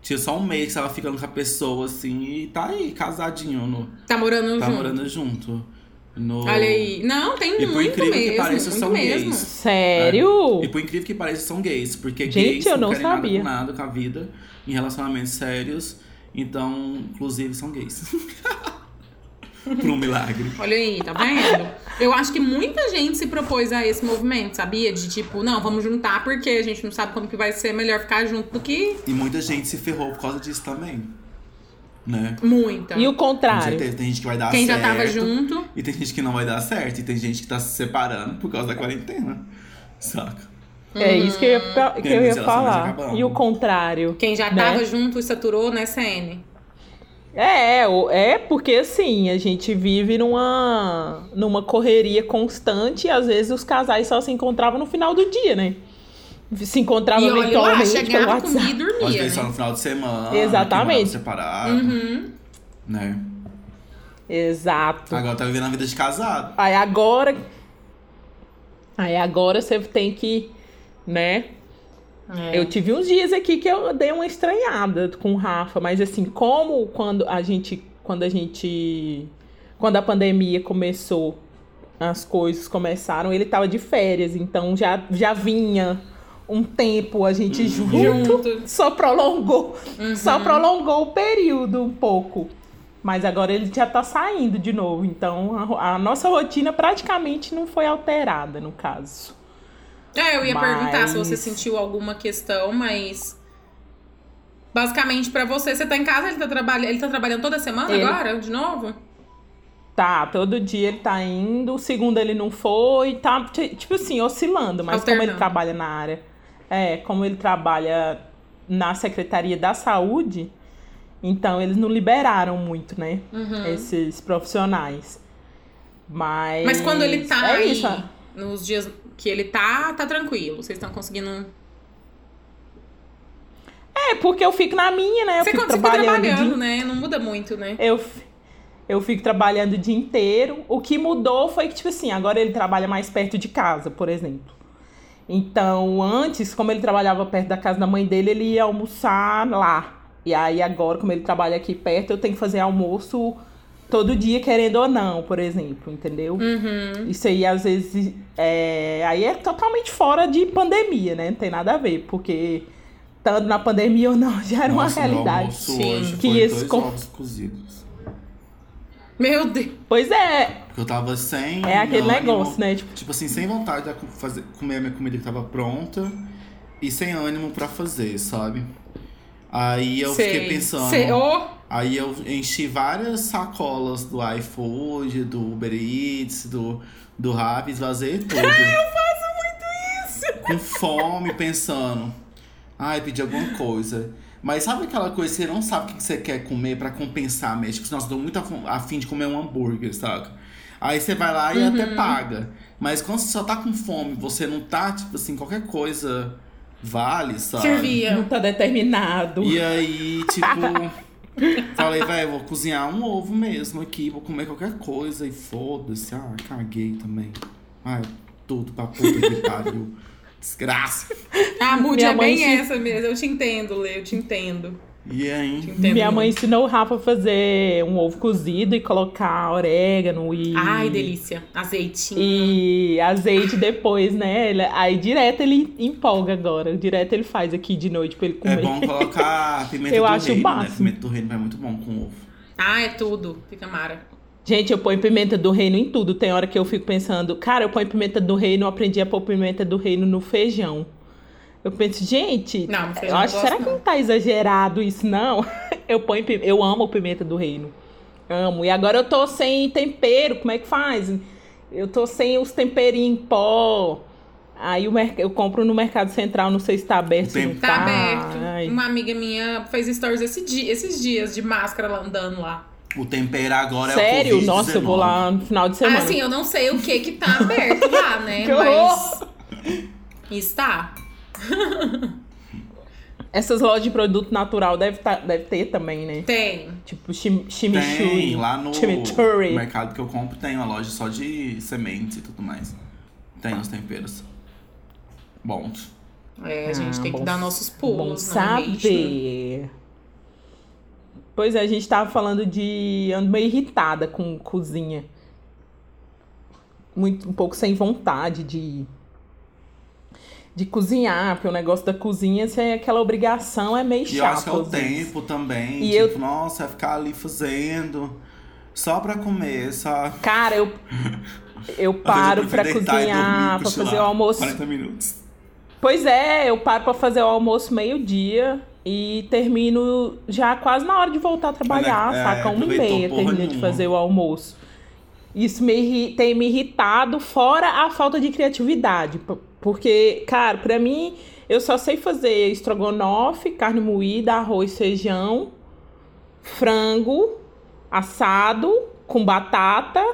tinha só um mês que tava ficando com a pessoa, assim, e tá aí, casadinho, no, Tá morando tá junto. morando junto. No... Olha aí. Não, tem E por muito incrível que mesmo. pareça, muito são mesmo. gays. Sério? E por incrível que pareça, são gays. Porque Gente, gays eu não, não querem sabia. nada com nada com a vida em relacionamentos sérios. Então, inclusive, são gays. por um milagre. Olha aí, tá vendo? Eu acho que muita gente se propôs a esse movimento, sabia? De tipo, não, vamos juntar porque a gente não sabe como que vai ser melhor ficar junto do que E muita gente se ferrou por causa disso também. Né? muita. E o Com contrário? certeza. Tem gente que vai dar Quem certo. já tava junto. E tem gente que não vai dar certo. E tem gente que tá se separando por causa da quarentena. Saca? É isso que eu ia, que Tem eu ia falar. E o contrário? Quem já né? tava junto e saturou, né, CN? É, o- é porque assim, a gente vive numa, numa correria constante e às vezes os casais só se encontravam no final do dia, né? Se encontravam E olha lá, pelo WhatsApp. e Às dormia, vezes só né? no final de semana. Exatamente. separado. Uhum. Né? Exato. Agora tá vivendo a vida de casado. Aí agora. Aí agora você tem que, né? É. Eu tive uns dias aqui que eu dei uma estranhada com o Rafa, mas assim, como quando a gente. Quando a gente. Quando a pandemia começou, as coisas começaram, ele tava de férias, então já, já vinha um tempo a gente junto, Junto. só prolongou. Só prolongou o período um pouco. Mas agora ele já tá saindo de novo, então a a, nossa rotina praticamente não foi alterada, no caso. É, eu ia Mas- perguntar se você sentiu alguma questão, mas. Basicamente, pra você, você tá em casa, ele tá, trabalha... ele tá trabalhando toda semana Ele- agora, de novo? Tá, todo dia ele tá indo, o segundo ele não foi, tá, ti- tipo assim, oscilando, mas como ele Alternando. trabalha na área, é, como ele trabalha na Secretaria da Saúde, então eles não liberaram muito, né, esses profissionais. Mas... Mas quando ele tá é aí, isso, nos dias que ele tá, tá tranquilo. Vocês estão conseguindo. É, porque eu fico na minha, né, eu Você fico trabalhando, dia trabalhando, né? Não muda muito, né? Eu, f- eu fico trabalhando o dia inteiro. O que mudou foi que, tipo assim, agora ele trabalha mais perto de casa, por exemplo. Então, antes, como ele trabalhava perto da casa da mãe dele, ele ia almoçar lá. E aí, agora, como ele trabalha aqui perto, eu tenho que fazer almoço todo dia, querendo ou não, por exemplo, entendeu? Uhum. Isso aí, às vezes, é... aí é totalmente fora de pandemia, né? Não tem nada a ver, porque estando na pandemia ou não, já era Nossa, uma realidade. Sim. hoje Que foi dois com- ovos cozidos. Meu Deus. Pois é, Porque eu tava sem. É aquele ânimo, negócio, né? Tipo, Tipo assim, sem vontade de fazer, comer a minha comida que tava pronta e sem ânimo pra fazer, sabe? Aí eu Sei. fiquei pensando. Sei. Ô, Aí eu enchi várias sacolas do iFood, do Uber Eats, do, do Rappi, esvazei tudo. eu faço muito isso! Com fome, pensando. Ai, pedi alguma coisa. Mas sabe aquela coisa que você não sabe o que você quer comer pra compensar mesmo? Tipo, nossa, tô muito afim de comer um hambúrguer, saca? Aí você vai lá e até paga. Mas quando você só tá com fome, você não tá, tipo assim, qualquer coisa vale, sabe? servia. não tá determinado. E aí, tipo, falei, velho, vou cozinhar um ovo mesmo aqui, vou comer qualquer coisa e foda-se. Ah, caguei também. Ai, tudo pra puta que pariu. Desgraça. A mood Minha é mãe bem se- essa mesmo. Eu te entendo, Lê, eu te entendo. E entendo Minha mãe ensinou o Rafa a fazer um ovo cozido e colocar orégano e. Ai, delícia. Azeitinho. E azeite depois, né? Ele- Aí direto ele empolga agora. Direto ele faz aqui de noite pra ele É comer. bom colocar pimenta Eu do acho reino, né? máximo. Pimenta do reino vai muito bom com ovo. Ah, é tudo. Fica mara. Gente, eu ponho pimenta do reino em tudo. Tem hora que eu fico pensando, cara, eu ponho pimenta do reino, eu aprendi a pôr pimenta do reino no feijão. Eu penso, gente, Não, eu eu acho, será que não. não tá exagerado isso, não? Eu ponho, eu amo pimenta do reino. Amo. E agora eu tô sem tempero, como é que faz? Eu tô sem os temperinhos em pó. Aí merc- eu compro no Mercado Central, não sei se tá aberto. Tem- não Tá tá. aberto. Ai. Uma amiga minha fez stories esse dia, esses dias de máscara lá andando lá. O tempero agora Sério? é o Covid-19. Nossa, eu vou lá no final de semana. Ah, assim, eu não sei o que que tá aberto lá, né? Que Mas está. Essas lojas de produto natural deve, tá, deve ter também, né? Tem. Tipo chim, chimichurri. Tem, lá no Chimichurri. mercado que eu compro tem uma loja só de sementes e tudo mais. Tem os temperos. Bons. É, a gente Ah, tem que bom- dar nossos Bom pulos, não é mesmo? saber. Pois é, a gente tava falando de. Ando meio irritada com cozinha. muito, um pouco sem vontade de, de cozinhar, porque o negócio da cozinha, se é aquela obrigação, é meio E chato. eu acho que é o tempo também. E tipo, eu- nossa, vai ficar ali fazendo. Só pra comer, só. Cara, eu, eu paro pra e cozinhar, dormir, pra fazer o almoço. 40 minutos. Pois é, eu paro pra fazer o almoço meio-dia e termino já quase na hora de voltar a trabalhar, É, saca? Uma e meia porra termina de nenhuma. fazer o almoço. Isso me tem me irritado, fora a falta de criatividade. Porque, cara, pra mim, eu só sei fazer estrogonofe, carne moída, arroz, feijão, frango, assado, com batata.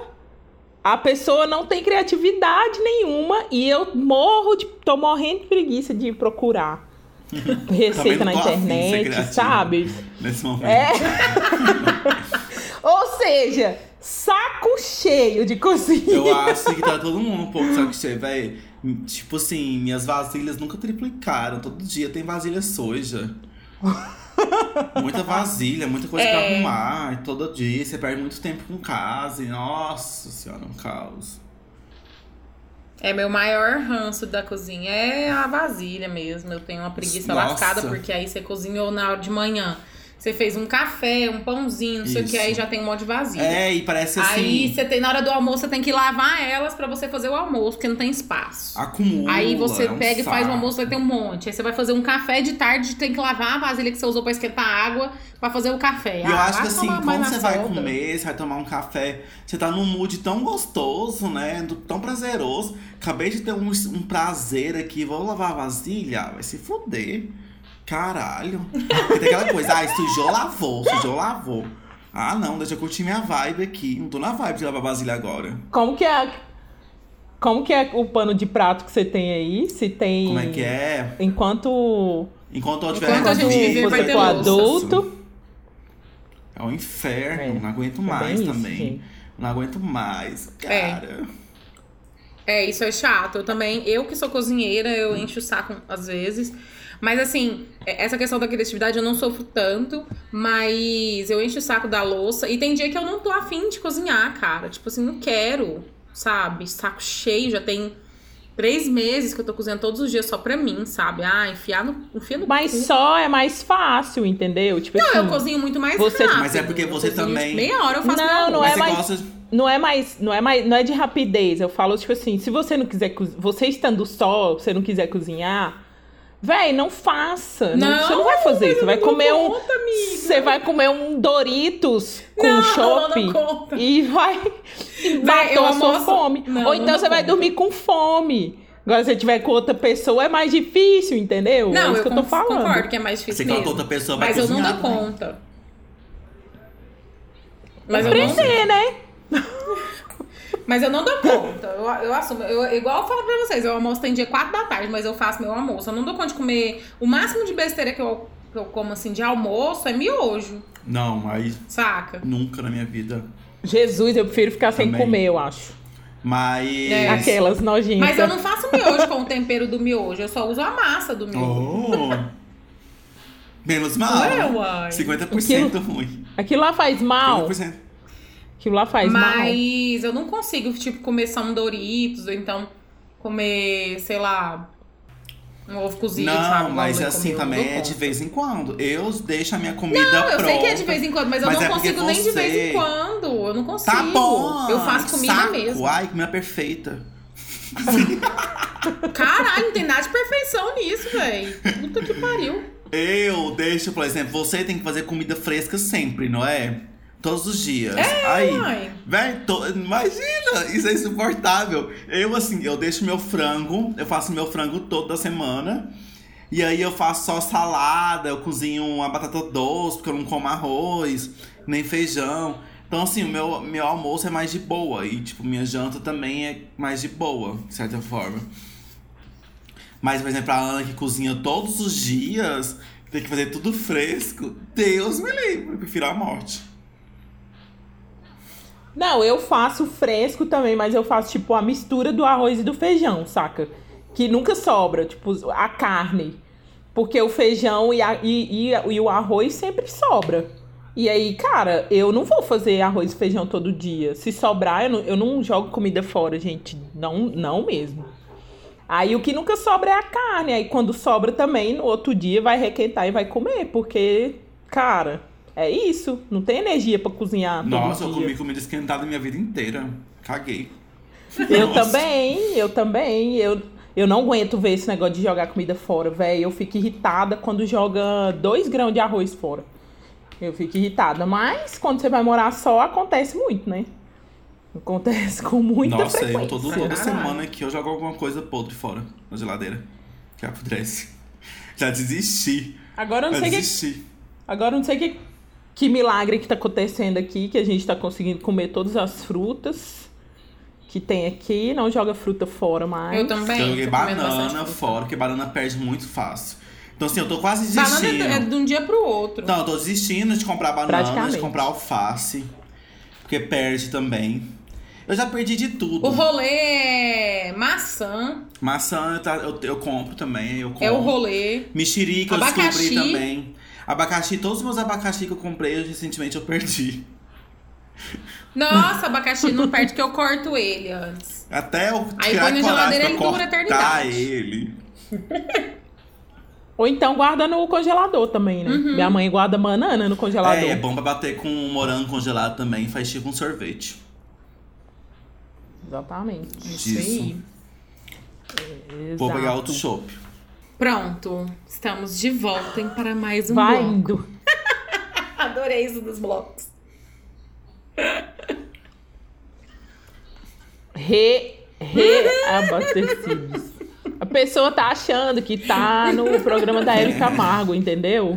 A pessoa não tem criatividade nenhuma e eu morro de. tô morrendo de preguiça de procurar receita na internet, sabe? Nesse momento. É. Ou seja, saco cheio de cozinha. Eu acho que tá todo mundo um pouco saco cheio, velho. Tipo assim, minhas vasilhas nunca triplicaram. Todo dia tem vasilha suja. Muita vasilha, muita coisa pra É. arrumar. E todo dia você perde muito tempo com casa. E nossa senhora, um caos. É, meu maior ranço da cozinha é a vasilha mesmo. Eu tenho uma preguiça Nossa. lascada, porque aí você cozinhou na hora de manhã. Você fez um café, um pãozinho, não sei o que, aí já tem um monte de vasilha. É, e parece assim. Aí você tem, na hora do almoço, você tem que lavar elas pra você fazer o almoço, porque não tem espaço. Acumula. Aí você é um pega e faz o almoço, vai ter um monte. Aí você vai fazer um café de tarde, tem que lavar a vasilha que você usou pra esquentar a água pra fazer o café. E eu Ah, acho que assim, quando você vai comer, você vai tomar um café, você tá num mood tão gostoso, né? Tão prazeroso. Acabei de ter um, um prazer aqui, vou lavar a vasilha, vai se fuder. Caralho. Porque tem aquela coisa, ah, sujou, lavou, sujou, lavou. Ah, não, deixa eu curtir minha vibe aqui. Não tô na vibe de lavar vasilha agora. Como que é. Como que é o pano de prato que você tem aí? Se tem. Como é que é? Enquanto. Enquanto eu tiver Enquanto a gente viver, vai ter louça. adulto. É um inferno, É, não aguento é mais isso, também. gente. não aguento mais, É. cara. É, isso é chato. Eu também, eu que sou cozinheira, eu encho o saco às vezes. Mas assim, é- essa questão da criatividade eu não sofro tanto, mas eu encho o saco da louça. E tem dia que eu não tô afim de cozinhar, cara. Tipo assim, não quero, sabe? Saco cheio, já tem três meses que eu tô cozinhando todos os dias só pra mim, sabe? Ah, enfiar no, enfia no Mas cu. só é mais fácil, entendeu? Tipo Não, assim. eu cozinho muito mais Você- rápido. Mas é porque você cozinho, também- tipo, Meia hora eu faço Não, meu não é mais- gosta. Não é mais, não é mais, não é de rapidez. Eu falo tipo assim, se você não quiser, você estando só, você não quiser cozinhar, véi, não faça. Não, Não, você não vai fazer, você vai comer um, amiga. você vai comer um Doritos com Não, chopp e vai e matou eu a sua almoço- fome. Não, Ou então você vai conta. dormir com fome. Agora, se você tiver com outra pessoa, é mais difícil, entendeu? é Não, isso eu que eu tô falando. concordo que é mais difícil Você mesmo. outra pessoa vai Mas eu não dou também. conta. Mas eu, não, Aprender, né? mas eu não dou conta. Eu, eu assumo. Eu, igual eu falo pra vocês, eu almoço tem dia 4 da tarde, mas eu faço meu almoço. Eu não dou conta de comer. O máximo de besteira que eu, que eu como assim de almoço é miojo, Não, aí saca? nunca na minha vida. Jesus, eu prefiro ficar sem Também. comer, eu acho. Mas. É. Aquelas nojentas. Mas eu não faço miojo com o tempero do miojo, eu só uso a massa do miojo. Oh! Menos mal. Ué, uai. 50% ruim. Aquilo lá faz mal. 50%. Aquilo lá faz mal. Mas eu não consigo, tipo, comer só um Doritos, ou então comer, sei lá, um ovo cozido, Não, sabe? mas eu assim comi, eu não também é de vez em quando. Eu deixo a minha comida Não, eu pronta. sei que é de vez em quando, mas eu Mas não é consigo nem de vez em quando. Eu não consigo. Tá bom. Eu faço que comida saco. mesmo. Ai, comida perfeita. Caralho, não tem nada de perfeição nisso, velho. Puta que pariu. Eu deixo, por exemplo, você tem que fazer comida fresca sempre, não é? Todos os dias. Aí, uai. véi, to- imagina, isso é insuportável. Eu, assim, eu deixo meu frango, eu faço meu frango toda semana. E aí eu faço só salada, eu cozinho uma batata doce, porque eu não como arroz, nem feijão. Então, assim, o meu, meu almoço é mais de boa. E, tipo, minha janta também é mais de boa, de certa forma. Mas, por exemplo, a Ana que cozinha todos os dias, tem que fazer tudo fresco. Deus me livre, eu prefiro a morte. Não, eu faço fresco também, mas eu faço, tipo, a mistura do arroz e do feijão, saca? Que nunca sobra, tipo, a carne. Porque o feijão e, a- e, e, e o arroz sempre sobra. E aí, cara, eu não vou fazer arroz e feijão todo dia. Se sobrar, eu não, eu não jogo comida fora, gente. Não, não mesmo. Aí o que nunca sobra é a carne. Aí quando sobra também, no outro dia vai requentar e vai comer. Porque, cara, é isso. Não tem energia pra cozinhar. todo Nossa, eu dia. comi comida esquentada minha vida inteira. Caguei. Eu Nossa. também, eu também. Eu, eu não aguento ver esse negócio de jogar comida fora, velho. Eu fico irritada quando joga dois grãos de arroz fora. Eu fico irritada. Mas quando você vai morar só, acontece muito, né? Acontece com muita Nossa, frequência. eu todo, toda Caralho. semana que eu jogo alguma coisa podre fora na geladeira. Que apodrece. Já desisti. Agora eu Já não sei o que, desisti. agora eu não sei que, que milagre que tá acontecendo aqui, que a gente tá conseguindo comer todas as frutas que tem aqui. Não joga fruta fora mais. Eu também. eu joguei banana fora, porque banana perde muito fácil. Então assim, eu tô quase Banana desistindo. é de um dia pro outro. Não, eu tô desistindo de comprar banana, de comprar alface. Porque perde também. Eu já perdi de tudo. O rolê é maçã, Maçã eu, tá- eu, eu compro também, eu compro. é o rolê. Mexerica eu Abacaxi. descobri também. Abacaxi, todos os meus abacaxi que eu comprei eu, recentemente eu perdi. Nossa, abacaxi não perde que eu corto ele antes. Até eu Aí tirar põe na geladeira, ele dura cortar eternidade. ele. Ou então guarda no congelador também, né? Uhum. Minha mãe guarda banana no congelador. É, é bom pra bater com morango congelado também, faz tipo um sorvete. Exatamente. Isso Disso. aí. Vou pegar outro chopp. Pronto, estamos de volta hein, para mais um Vai bloco. indo. Adorei isso dos blocos. Re, reabastecidos. A pessoa tá achando que tá no programa da Hebe Camargo, entendeu?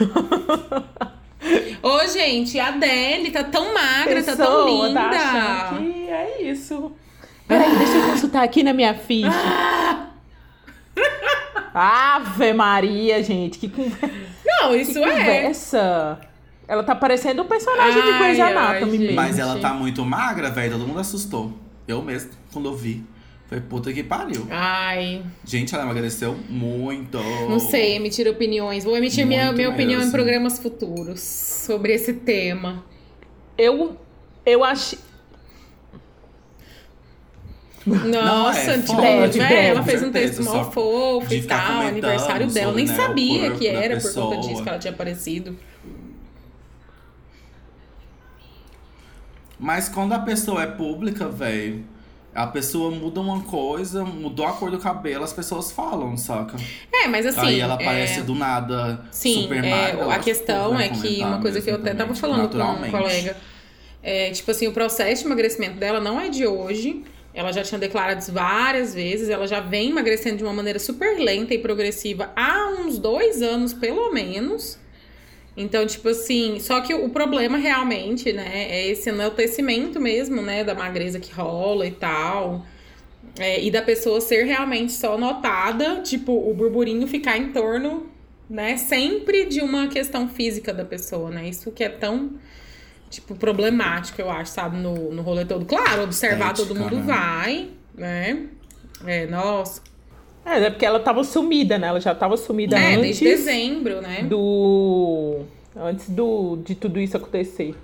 Ô, gente, a Adele tá tão magra, tá tão Pessoa linda. tá achando que é isso. Peraí, deixa eu consultar aqui na minha ficha. Ave Maria, gente, que conversa. Não, isso é. conversa. Ela tá parecendo um personagem de Ai, Grey's ai, Anatomy. Mas ela tá muito magra, velho. Todo mundo assustou. Eu mesmo, quando eu vi. Foi puta que pariu. Ai, Gente, ela emagreceu muito. não sei, emitir opiniões. Vou emitir minha, Muito minha opinião em programas futuros sobre esse tema. Eu, eu achei. Nossa, é tipo, foda, é, tipo, ela com fez um texto mó fofo e tal, aniversário dela. Nem né, sabia que era por conta disso que ela tinha aparecido. Mas quando a pessoa é pública, velho, a pessoa muda uma coisa, mudou a cor do cabelo, as pessoas falam, saca? É, mas assim. Aí ela é, aparece do nada Sim, super é, magra. a questão vai é que uma coisa que eu até tava falando com um colega. É, tipo assim, o processo de emagrecimento dela não é de hoje. Ela já tinha declarado várias vezes. Ela já vem emagrecendo de uma maneira super lenta e progressiva há uns dois anos, pelo menos. Então, tipo assim, só que o problema realmente, né, é esse enaltecimento mesmo, né, da magreza que rola e tal. É, e da pessoa ser realmente só notada, tipo, o burburinho ficar em torno, né, sempre de uma questão física da pessoa, né? Isso que é tão, tipo, problemático, eu acho, sabe, no, no rolê todo. Claro, observar todo mundo né? vai, né? É, nossa. É, é porque ela tava sumida, né? Ela já tava sumida É, antes desde dezembro, né? do. Antes do, de tudo isso acontecer.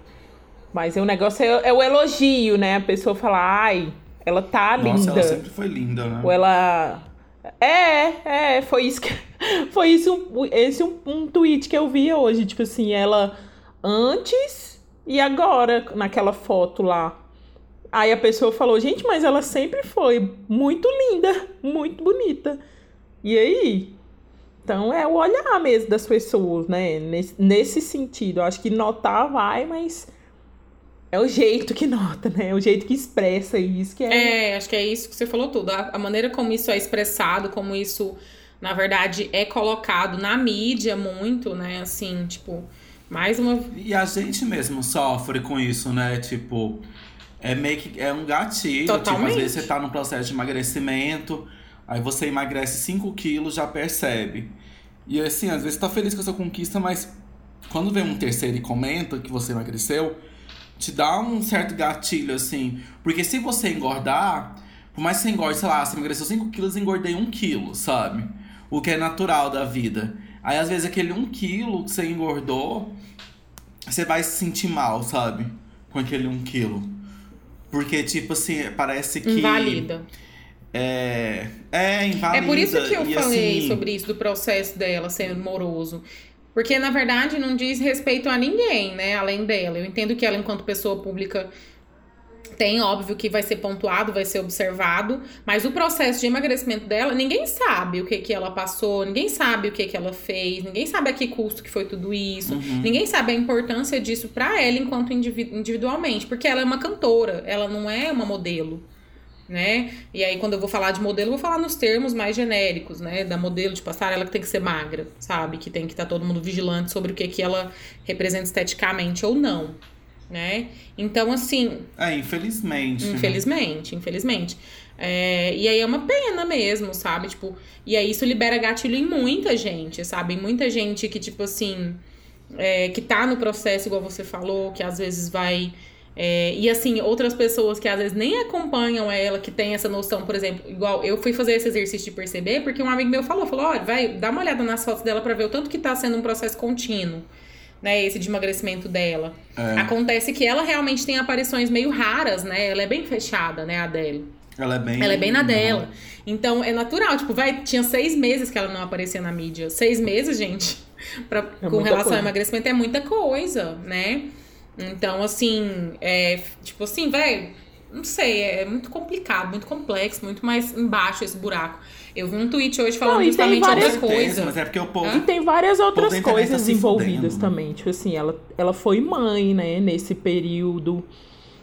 Mas o negócio é, é o elogio, né? A pessoa fala, ai, ela tá Nossa, linda. ela sempre foi linda, né? Ou ela. É, é, foi isso que. Foi isso, um- esse um, um tweet que eu vi hoje. Tipo assim, ela antes e agora, naquela foto lá. Aí a pessoa falou, gente, mas ela sempre foi muito linda, muito bonita. E aí? Então é o olhar mesmo das pessoas, né? Nesse, nesse sentido. Eu acho que notar vai, mas é o jeito que nota, né? É o jeito que expressa isso que é. É, acho que é isso que você falou tudo. A, a maneira como isso é expressado, como isso, na verdade, é colocado na mídia muito, né? Assim, tipo, mais uma. E a gente mesmo sofre com isso, né? Tipo, é meio que é um gatilho. Tipo, Totalmente. às vezes você tá num processo de emagrecimento, aí você emagrece 5 quilos, já percebe. E assim, às vezes você tá feliz com a sua conquista, mas quando vem um terceiro e comenta que você emagreceu, te dá um certo gatilho, assim. Porque se você engordar, por mais que você engorde, sei lá, você emagreceu 5 quilos, engordei 1 quilo, sabe? O que é natural da vida. Aí, às vezes, aquele 1 quilo que você engordou você vai se sentir mal, sabe? Com aquele um quilo. Porque, tipo assim, parece que. Invalida. É. É, invalida. É por isso que eu e, falei assim, sobre isso, do processo dela ser moroso. Porque, na verdade, não diz respeito a ninguém, né? Além dela. Eu entendo que ela, enquanto pessoa pública, tem, óbvio, que vai ser pontuado, vai ser observado. Mas o processo de emagrecimento dela, ninguém sabe o que, que ela passou, ninguém sabe o que, que ela fez, ninguém sabe a que custo que foi tudo isso. Uhum. Ninguém sabe a importância disso pra ela enquanto indivi- individualmente. Porque ela é uma cantora, ela não é uma modelo né? E aí, quando eu vou falar de modelo, eu vou falar nos termos mais genéricos, né? Da modelo de passarela que tem que ser magra, sabe? Que tem que estar todo mundo vigilante sobre o que, que ela representa esteticamente ou não, né? Então, assim, É, infelizmente. né? Infelizmente, infelizmente. É, e aí é uma pena mesmo, sabe? Tipo, e aí isso libera gatilho em muita gente, sabe? Em muita gente que, tipo assim, é, que tá no processo, igual você falou, que às vezes vai. é, e assim, outras pessoas que às vezes nem acompanham ela, que tem essa noção, por exemplo, igual eu fui fazer esse exercício de perceber, porque um amigo meu falou, falou, olha, vai, dá uma olhada nas fotos dela pra ver o tanto que tá sendo um processo contínuo, né? Esse de emagrecimento dela. É. Acontece que ela realmente tem aparições meio raras, né? Ela é bem fechada, né, a Adele. Ela é bem. Ela é bem na dela. Então é natural, tipo, vai, tinha seis meses que ela não aparecia na mídia. Seis meses, gente, pra, com muita relação coisa. ao emagrecimento é muita coisa, né? Então, assim, é, tipo assim, velho, não sei, é muito complicado, muito complexo, muito mais embaixo esse buraco. Eu vi um tweet hoje falando Não, e tem justamente várias- Certeza, coisa. Mas é porque o povo. Hã? E tem várias outras tá coisas se envolvidas fudendo. também. Tipo assim, ela, ela foi mãe, né, nesse período.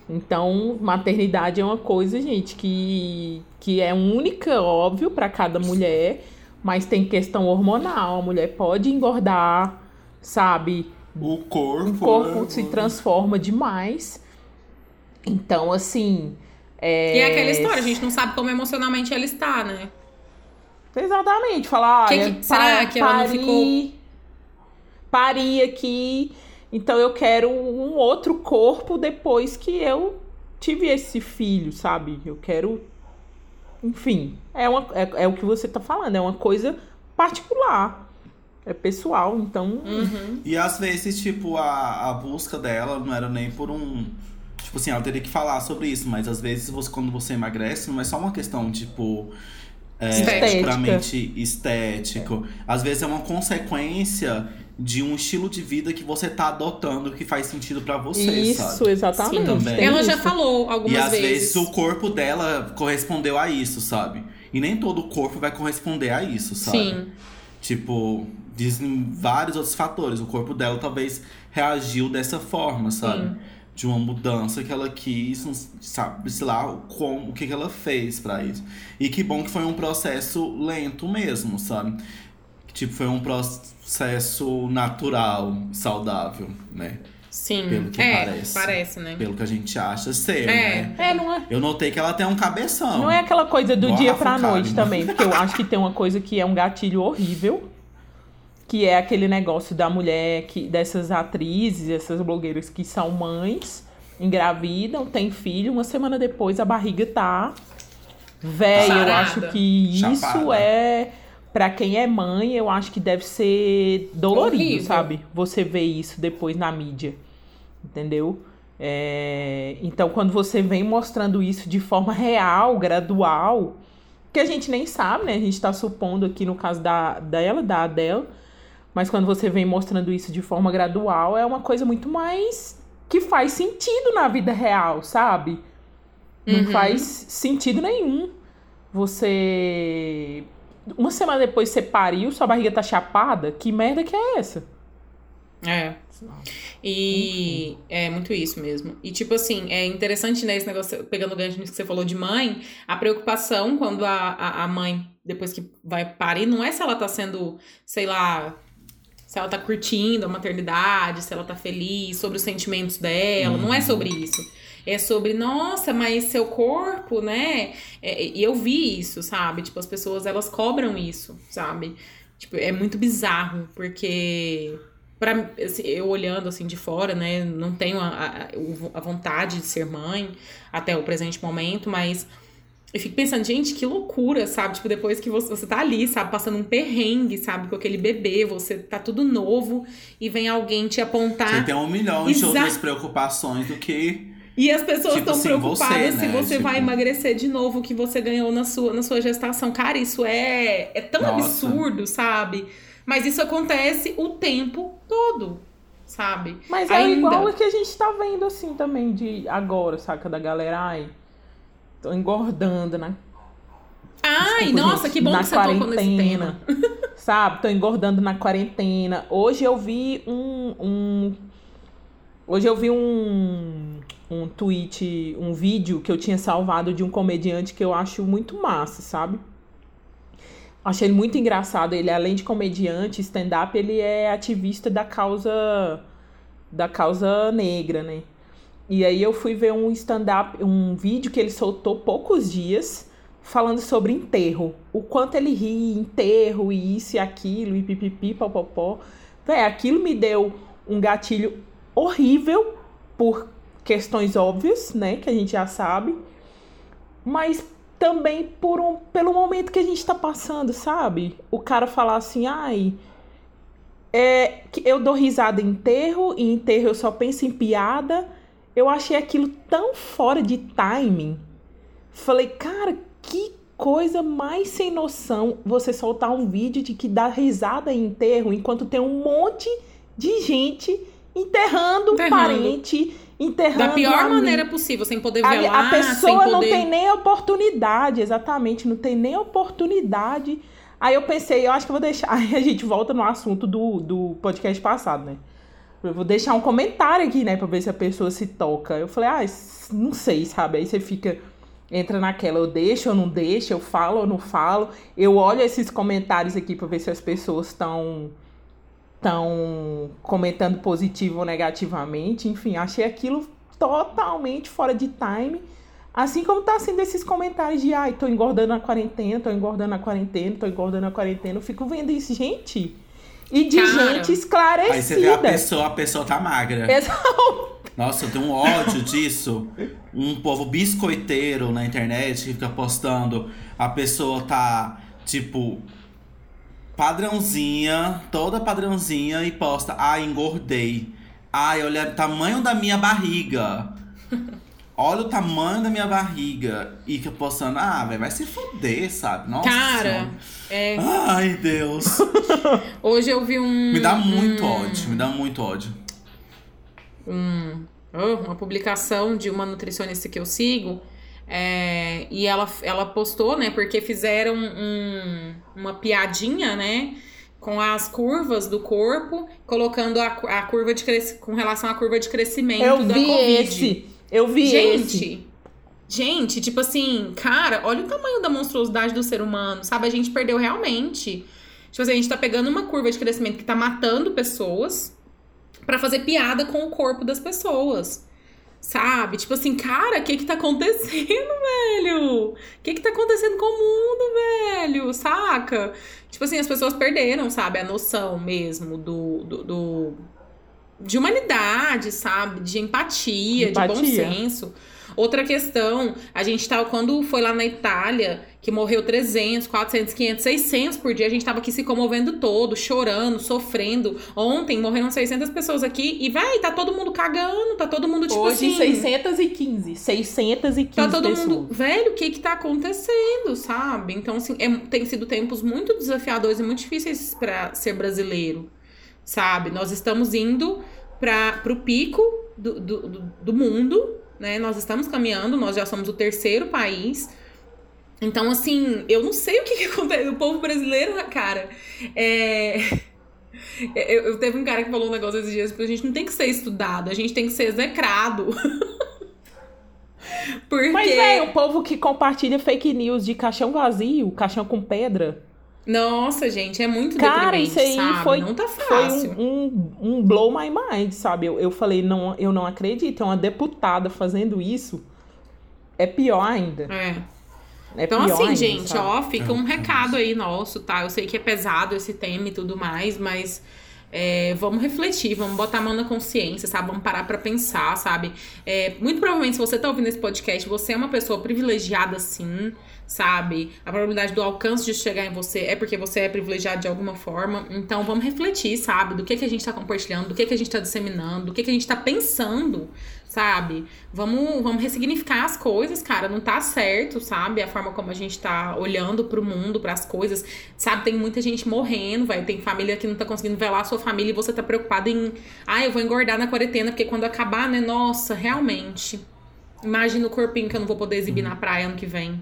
Então, maternidade é uma coisa, gente, que, que é única, óbvio, para cada mulher, mas tem questão hormonal. A mulher pode engordar, sabe? O corpo. O corpo né? se transforma demais. Então, assim. É... E é aquela história, a gente não sabe como emocionalmente ela está, né? Exatamente, falar, Que olha, que- será pa- que ela não pari- ficou- Pari aqui, então eu quero um outro corpo depois que eu tive esse filho, sabe? Eu quero. Enfim, é, uma, é, é o que você tá falando, é uma coisa particular. É pessoal, então. Uhum. E às vezes, tipo, a, a busca dela não era nem por um. Tipo assim, ela teria que falar sobre isso, mas às vezes você, quando você emagrece, não é só uma questão, tipo. É, Estética. puramente estético. Às vezes é uma consequência de um estilo de vida que você tá adotando que faz sentido pra você, isso, sabe? exatamente. Sim. Também. Ela já falou algumas E às vezes. vezes. o corpo dela correspondeu a isso, sabe? E nem todo corpo vai corresponder a isso, sabe? Sim. Tipo, dizem vários outros fatores. O corpo dela talvez reagiu dessa forma, sabe? Sim. De uma mudança que ela quis, sabe, sei lá, o como, o que, que ela fez pra isso. E que bom que foi um processo lento mesmo, sabe? Tipo, foi um processo natural, saudável, né? Sim. Pelo que é, parece. parece, né? Pelo que a gente acha ser, É. né? É, não é. Eu notei que ela tem um cabeção. Não é aquela coisa do Igual a dia pra noite também, porque eu acho que tem uma coisa que é um gatilho horrível, que é aquele negócio da mulher que dessas atrizes, essas blogueiras que são mães, engravidam, têm filho, uma semana depois a barriga tá velha. Eu acho que isso Chapada. é Pra quem é mãe, eu acho que deve ser dolorido, Horrível. sabe? Você vê isso depois na mídia. Entendeu? É, Então, quando você vem mostrando isso de forma real, gradual, que a gente nem sabe, né? A gente tá supondo aqui no caso da, dela, da Adele, mas quando você vem mostrando isso de forma gradual, é uma coisa muito mais que faz sentido na vida real, sabe? Não Uhum. faz sentido nenhum. Você. Uma semana depois você pariu, sua barriga tá chapada, que merda que é essa? É. E é muito isso mesmo. E tipo assim, é interessante, né, esse negócio, pegando o gancho nisso que você falou de mãe, a preocupação quando a, a, a mãe, depois que vai parir, não é se ela tá sendo, sei lá, se ela tá curtindo a maternidade, se ela tá feliz, sobre os sentimentos dela, não é sobre isso. É sobre, nossa, mas seu corpo, né? É, E eu vi isso, sabe? Tipo, as pessoas, elas cobram isso, sabe? Tipo, é muito bizarro, porque Pra, assim, eu olhando assim de fora, né, não tenho a, a, a vontade de ser mãe até o presente momento, mas eu fico pensando, gente, que loucura, sabe? Tipo, depois que você, você tá ali, sabe, passando um perrengue, sabe, com aquele bebê, você tá tudo novo e vem alguém te apontar. Você tem um milhão Exa- de outras preocupações do que. E as pessoas Tipo estão assim, preocupadas você, se né? você Tipo- vai emagrecer de novo o que você ganhou na sua, na sua gestação. Cara, isso é, é tão Nossa. absurdo, sabe? Mas isso acontece o tempo todo, sabe? Mas é Ainda. igual o que a gente tá vendo assim também de agora, saca? Da galera, ai, tô engordando, né? Ai, Desculpa, nossa, gente, que bom na que você tocou nesse quarentena. tema. Sabe? Tô engordando na quarentena. Hoje eu vi um. um- hoje eu vi um. Um tweet, um vídeo que eu tinha salvado de um comediante que eu acho muito massa, sabe? Achei ele muito engraçado. Ele, além de comediante, stand-up, ele é ativista da causa. Da causa negra, né? E aí eu fui ver um stand-up, um vídeo que ele soltou poucos dias falando sobre enterro. O quanto ele ri, enterro, e isso e aquilo, e pipipi, popopó. Véi, aquilo me deu um gatilho horrível por questões óbvias, né? Que a gente já sabe. Mas também por um, pelo momento que a gente tá passando, sabe? O cara falar assim, ai. É, eu dou risada em enterro, e enterro eu só penso em piada. Eu achei aquilo tão fora de timing. Falei, cara, que coisa mais sem noção você soltar um vídeo de que dá risada em enterro enquanto tem um monte de gente enterrando, um Enterrando. parente, enterrando Da pior amigo. maneira possível, sem poder A, velar, a pessoa sem não tem nem oportunidade, exatamente, não tem nem oportunidade. Aí eu pensei, eu acho que eu vou deixar. Aí a gente volta no assunto do, do podcast passado, né? Eu vou deixar um comentário aqui, né, pra ver se a pessoa se toca. Eu falei, ah, não sei, sabe? Aí você fica. Entra naquela, eu deixo ou não deixo, eu falo ou não falo. Eu olho esses comentários aqui pra ver se as pessoas estão estão comentando positivo ou negativamente. Enfim, achei aquilo totalmente fora de time. Assim como tá sendo esses comentários de ai, tô engordando na quarentena, tô engordando na quarentena, tô engordando na quarentena. Eu fico vendo isso, gente. E de Cara. gente esclarecida. Aí você vê a pessoa, a pessoa tá magra. Exato. Nossa, eu tenho um ódio disso. Um povo biscoiteiro na internet que fica postando. A pessoa tá, tipo, padrãozinha, toda padrãozinha, e posta, ai, engordei. Ai, olha o tamanho da minha barriga. Olha o tamanho da minha barriga. E que postando, ah, velho, vai se foder, sabe? Nossa. Cara, é, Ai, Deus. hoje eu vi um... Me dá muito um- ódio, me dá muito ódio. um, oh, uma publicação de uma nutricionista que eu sigo. é, e ela, ela postou, né? Porque fizeram um- uma piadinha, né? Com as curvas do corpo, colocando a, a curva de crescimento com relação à curva de crescimento Eu da vi Covid. esse. Eu vi esse. Gente, gente, tipo assim, cara, olha o tamanho da monstruosidade do ser humano, sabe? A gente perdeu realmente. Tipo assim, a gente tá pegando uma curva de crescimento que tá matando pessoas pra fazer piada com o corpo das pessoas. Sabe? Tipo assim, cara, o que que tá acontecendo, velho? O que que tá acontecendo com o mundo, velho? Saca? Tipo assim, as pessoas perderam, sabe? A noção mesmo do, do, do- de humanidade, sabe? De empatia, de bom Empatia. senso. Outra questão, a gente tava, quando foi lá na Itália, que morreu 300, 400, 500, 600 por dia, a gente tava aqui se comovendo todo, chorando, sofrendo. Ontem morreram 600 pessoas aqui e, vai, tá todo mundo cagando, tá todo mundo, tipo Hoje, assim... 615. 615 Tá todo pessoas. mundo, velho, o que que tá acontecendo, sabe? Então, assim, é- tem sido tempos muito desafiadores e muito difíceis pra ser brasileiro, sabe? Nós estamos indo para pro pico do, do, do, do mundo, né? Nós estamos caminhando, nós já somos o terceiro país. Então, assim, eu não sei o que, que acontece. O povo brasileiro, cara, é. Eu, eu teve um cara que falou um negócio esses dias, a gente não tem que ser estudado, a gente tem que ser execrado. Porque. Mas, é, o povo que compartilha fake news de caixão vazio, caixão com pedra. Nossa, gente, é muito Cara, deprimente, isso aí sabe? foi, Não tá foi fácil. um, um, um blow my mind, sabe? Eu, eu falei, não, eu não acredito. É uma deputada fazendo isso. É pior ainda. É. É Então, pior assim, ainda, gente, sabe? ó, fica um é recado aí nosso, tá? Eu sei que é pesado esse tema e tudo mais, mas É, vamos refletir, vamos botar a mão na consciência, sabe? Vamos parar pra pensar, sabe? É, muito provavelmente, se você tá ouvindo esse podcast, você é uma pessoa privilegiada, sim, sabe? A probabilidade do alcance de chegar em você é porque você é privilegiado de alguma forma. Então, vamos refletir, sabe? Do que, que a gente tá compartilhando, do que, que a gente tá disseminando, do que, que a gente tá pensando, sabe? Vamos, vamos ressignificar as coisas, cara. Não tá certo, sabe? A forma como a gente tá olhando pro mundo, para as coisas. Sabe, tem muita gente morrendo, vai. Tem família que não tá conseguindo velar a sua família e você tá preocupado em. Ah, eu vou engordar na quarentena, porque quando acabar, né? Nossa, realmente. Imagina o corpinho que eu não vou poder exibir na praia ano que vem.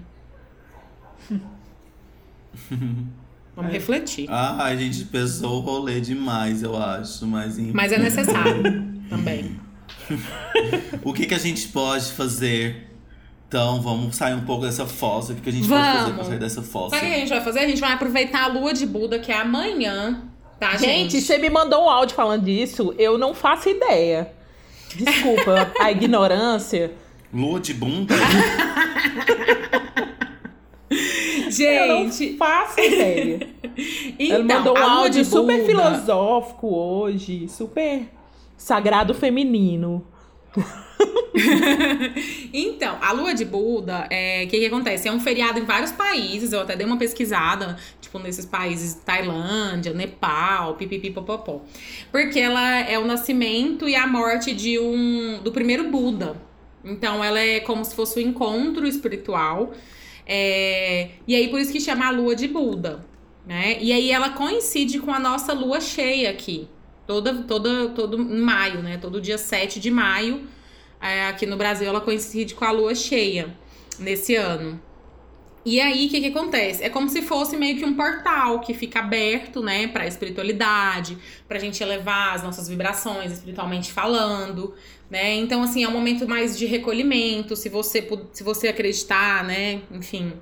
Vamos refletir. Ah, a gente pesou o rolê demais, eu acho, mas enfim. Mas é necessário também. O que, que a gente pode fazer? Então, vamos sair um pouco dessa fossa. O que, que a gente Vamos. pode fazer pra sair dessa fossa? Sabe o que a gente vai fazer? A gente vai aproveitar a lua de Buda, que é amanhã, tá, gente? Gente, você me mandou um áudio falando disso, eu não faço ideia. Desculpa, a ignorância. Lua de bunda? Eu não Gente, faço ideia. então, Ela mandou um lua áudio super Buda- filosófico hoje, super sagrado feminino. Então, a lua de Buda, é, o que, que acontece? É um feriado em vários países, eu até dei uma pesquisada, tipo, nesses países, Tailândia, Nepal, pipipipopopó. Porque ela é o nascimento e a morte de um do primeiro Buda. Então, ela é como se fosse o encontro espiritual. É, e aí, por isso que chama a lua de Buda, né? E aí, ela coincide com a nossa lua cheia aqui. Toda, toda, todo maio, né? Todo dia 7 de maio. É, aqui no Brasil ela coincide com a lua cheia nesse ano. E aí, o que, que acontece? É como se fosse meio que um portal que fica aberto, né, pra espiritualidade, pra gente elevar as nossas vibrações, espiritualmente falando, né? Então, assim, é um momento mais de recolhimento, se você, se você acreditar, né, enfim.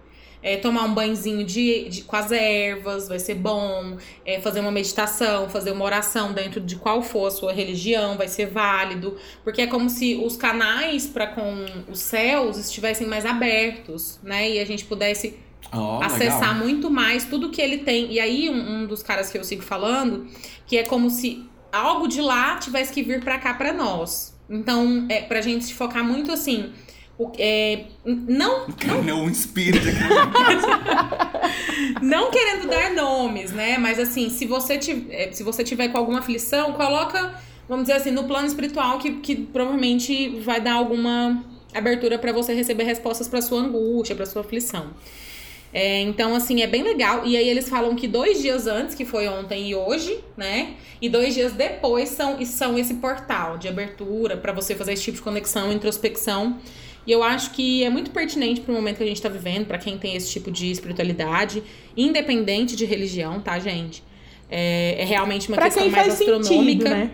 É, tomar um banhozinho de, de- com as ervas, vai ser bom. É, fazer uma meditação, fazer uma oração dentro de qual for a sua religião, vai ser válido. Porque é como se os canais para com os céus estivessem mais abertos, né? E a gente pudesse Ó, acessar legal. muito mais tudo que ele tem. E aí, um, um dos caras que eu sigo falando, que é como se algo de lá tivesse que vir pra cá pra nós. Então, é pra gente se focar muito assim. O, é, não, Não, espírito aqui. não querendo dar nomes, né? Mas assim, se você, tiver, se você tiver com alguma aflição, coloca, vamos dizer assim, no plano espiritual que, que provavelmente vai dar alguma abertura pra você receber respostas pra sua angústia, pra sua aflição. É, então, assim, é bem legal. E aí eles falam que dois dias antes, que foi ontem e hoje, né? E dois dias depois são, são esse portal de abertura pra você fazer esse tipo de conexão, introspecção. E eu acho que é muito pertinente pro momento que a gente tá vivendo, pra quem tem esse tipo de espiritualidade, independente de religião, tá, gente? É, é realmente uma pra questão quem mais faz astronômica. sentido, né?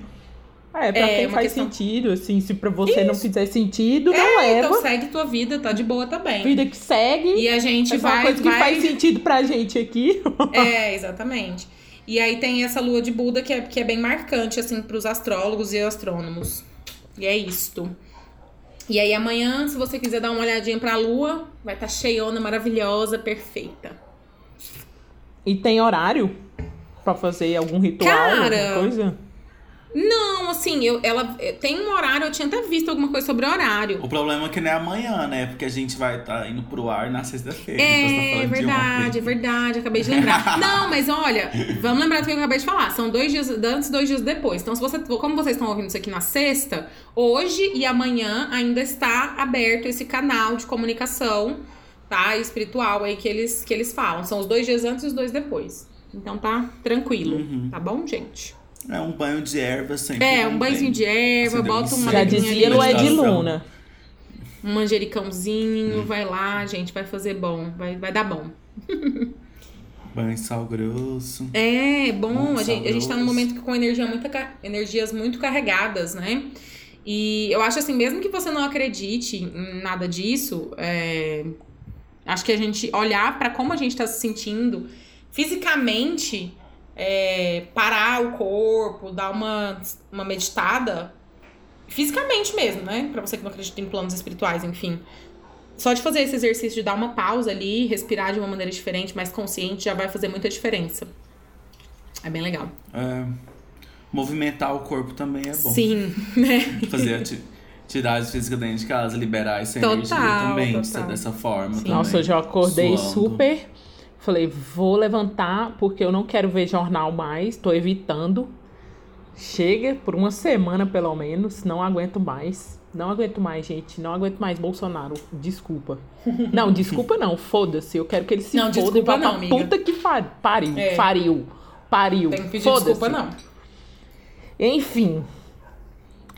É, pra É, quem faz questão- sentido, assim, se pra você não fizer sentido, não É, leva. então segue tua vida, tá de boa também. Vida que segue. E a gente é uma vai, coisa que vai faz sentido pra gente aqui. É, exatamente. E aí tem essa lua de Buda que é, que é bem marcante, assim, pros astrólogos e astrônomos. E é isto. E aí amanhã, se você quiser dar uma olhadinha pra lua, vai estar tá cheiona, maravilhosa, perfeita. E tem horário pra fazer algum ritual, Cara, alguma coisa? Não, assim, eu, ela eh, tem um horário, eu tinha até visto alguma coisa sobre horário. O problema é que não é amanhã, né? Porque a gente vai estar indo pro ar na sexta-feira. então tá É falando de verdade, é verdade, acabei de lembrar. Não, mas olha, vamos lembrar do que eu acabei de falar. São dois dias antes, dois dias depois. Então, se você, como vocês estão ouvindo isso aqui na sexta, hoje e amanhã ainda está aberto esse canal de comunicação, tá? Espiritual aí que eles, que eles falam. São os dois dias antes e os dois depois. Então tá tranquilo, Uhum. tá bom, gente? É um banho de erva sempre. É, um banhozinho de erva, bota um uma Já dizia ali, Lué de. Luna. um manjericãozinho, vai lá, gente, vai fazer bom, vai, vai dar bom. Banho de sal grosso. É, bom, a gente, a gente tá num momento com energia muito, energias muito carregadas, né? E eu acho assim, mesmo que você não acredite em nada disso, é, acho que a gente olhar pra como a gente tá se sentindo fisicamente, é, parar o corpo, dar uma, uma meditada, fisicamente mesmo, né? Pra você que não acredita em planos espirituais, enfim. Só de fazer esse exercício de dar uma pausa ali, respirar de uma maneira diferente, mais consciente, já vai fazer muita diferença. É bem legal. É, Movimentar o corpo também é bom. Sim, né? Fazer ati- atividade física dentro de casa, liberar essa Total, energia também, total. dessa forma. Também. Nossa, eu acordei Suando. super. Falei, vou levantar porque eu não quero ver jornal mais, tô evitando. Chega por uma semana pelo menos, não aguento mais. Não aguento mais, gente. Não aguento mais Bolsonaro. Desculpa. Não, desculpa não. Foda-se. Eu quero que ele se Não, foda desculpa não, amiga. puta que fa- pariu. É. Pariu. Pariu. Tem que pedir Foda-se. desculpa, não. Enfim.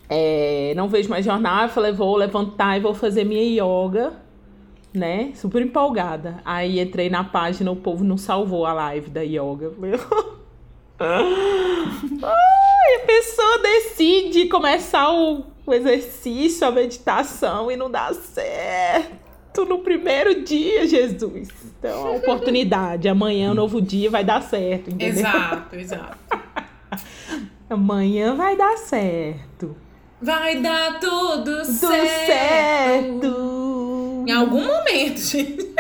É, não vejo mais jornal. Eu falei, vou levantar e vou fazer minha yoga, né? Super empolgada. Aí entrei na página, o povo não salvou a live da yoga. Ai, a pessoa decide começar o, o exercício, a meditação e não dá certo no primeiro dia, Jesus. Então, oportunidade. Amanhã um novo dia, vai dar certo, entendeu? Exato, exato. Amanhã vai dar certo. Vai dar tudo, Tudo certo. certo. Em algum momento, gente.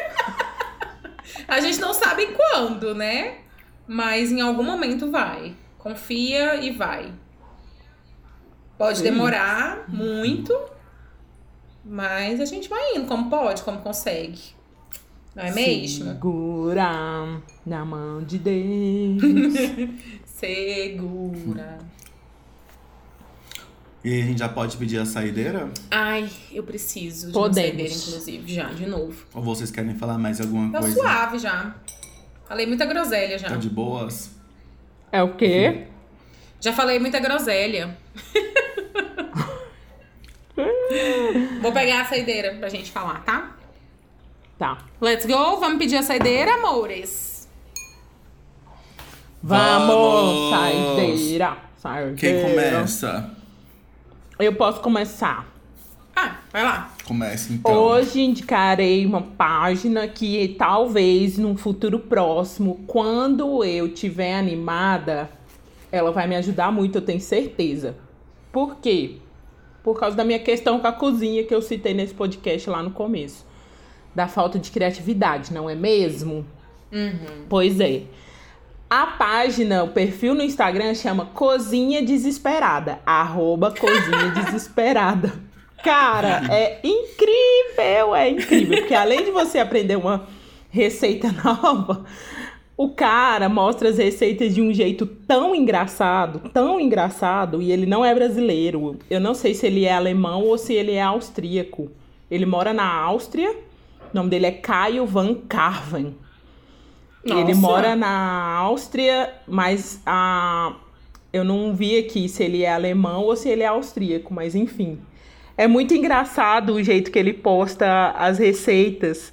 A gente não sabe quando, né? Mas em algum momento vai. Confia e vai. Pode demorar muito, mas a gente vai indo como pode, como consegue. Não é mesmo? Segura na mão de Deus. Segura. E a gente já pode pedir a saideira? Ai, eu preciso de Podemos. uma saideira, inclusive, já, de novo. Ou vocês querem falar mais alguma Tá coisa? suave já. Falei muita groselha já. Tá de boas? É o quê? Já falei muita groselha. Vou pegar a saideira pra gente falar, tá? Tá. Let's go, vamos pedir a saideira, amores. Vamos, Vamos! saideira. Saideira. Quem começa? Eu posso começar. Ah, vai lá. Começa então. Hoje indicarei uma página que talvez num futuro próximo, quando eu tiver animada, ela vai me ajudar muito, eu tenho certeza. Por quê? Por causa da minha questão com a cozinha que eu citei nesse podcast lá no começo. Da falta de criatividade, não é mesmo? Pois é. A página, o perfil no Instagram chama Cozinha Desesperada. Arroba Cozinha Desesperada. Cara, é incrível, é incrível. Porque além de você aprender uma receita nova, o cara mostra as receitas de um jeito tão engraçado, tão engraçado, e ele não é brasileiro. Eu não sei se ele é alemão ou se ele é austríaco. Ele mora na Áustria. O nome dele é Caio Van Carven. Ele Nossa. mora na Áustria, mas a... eu não vi aqui se ele é alemão ou se ele é austríaco, mas enfim. É muito engraçado o jeito que ele posta as receitas.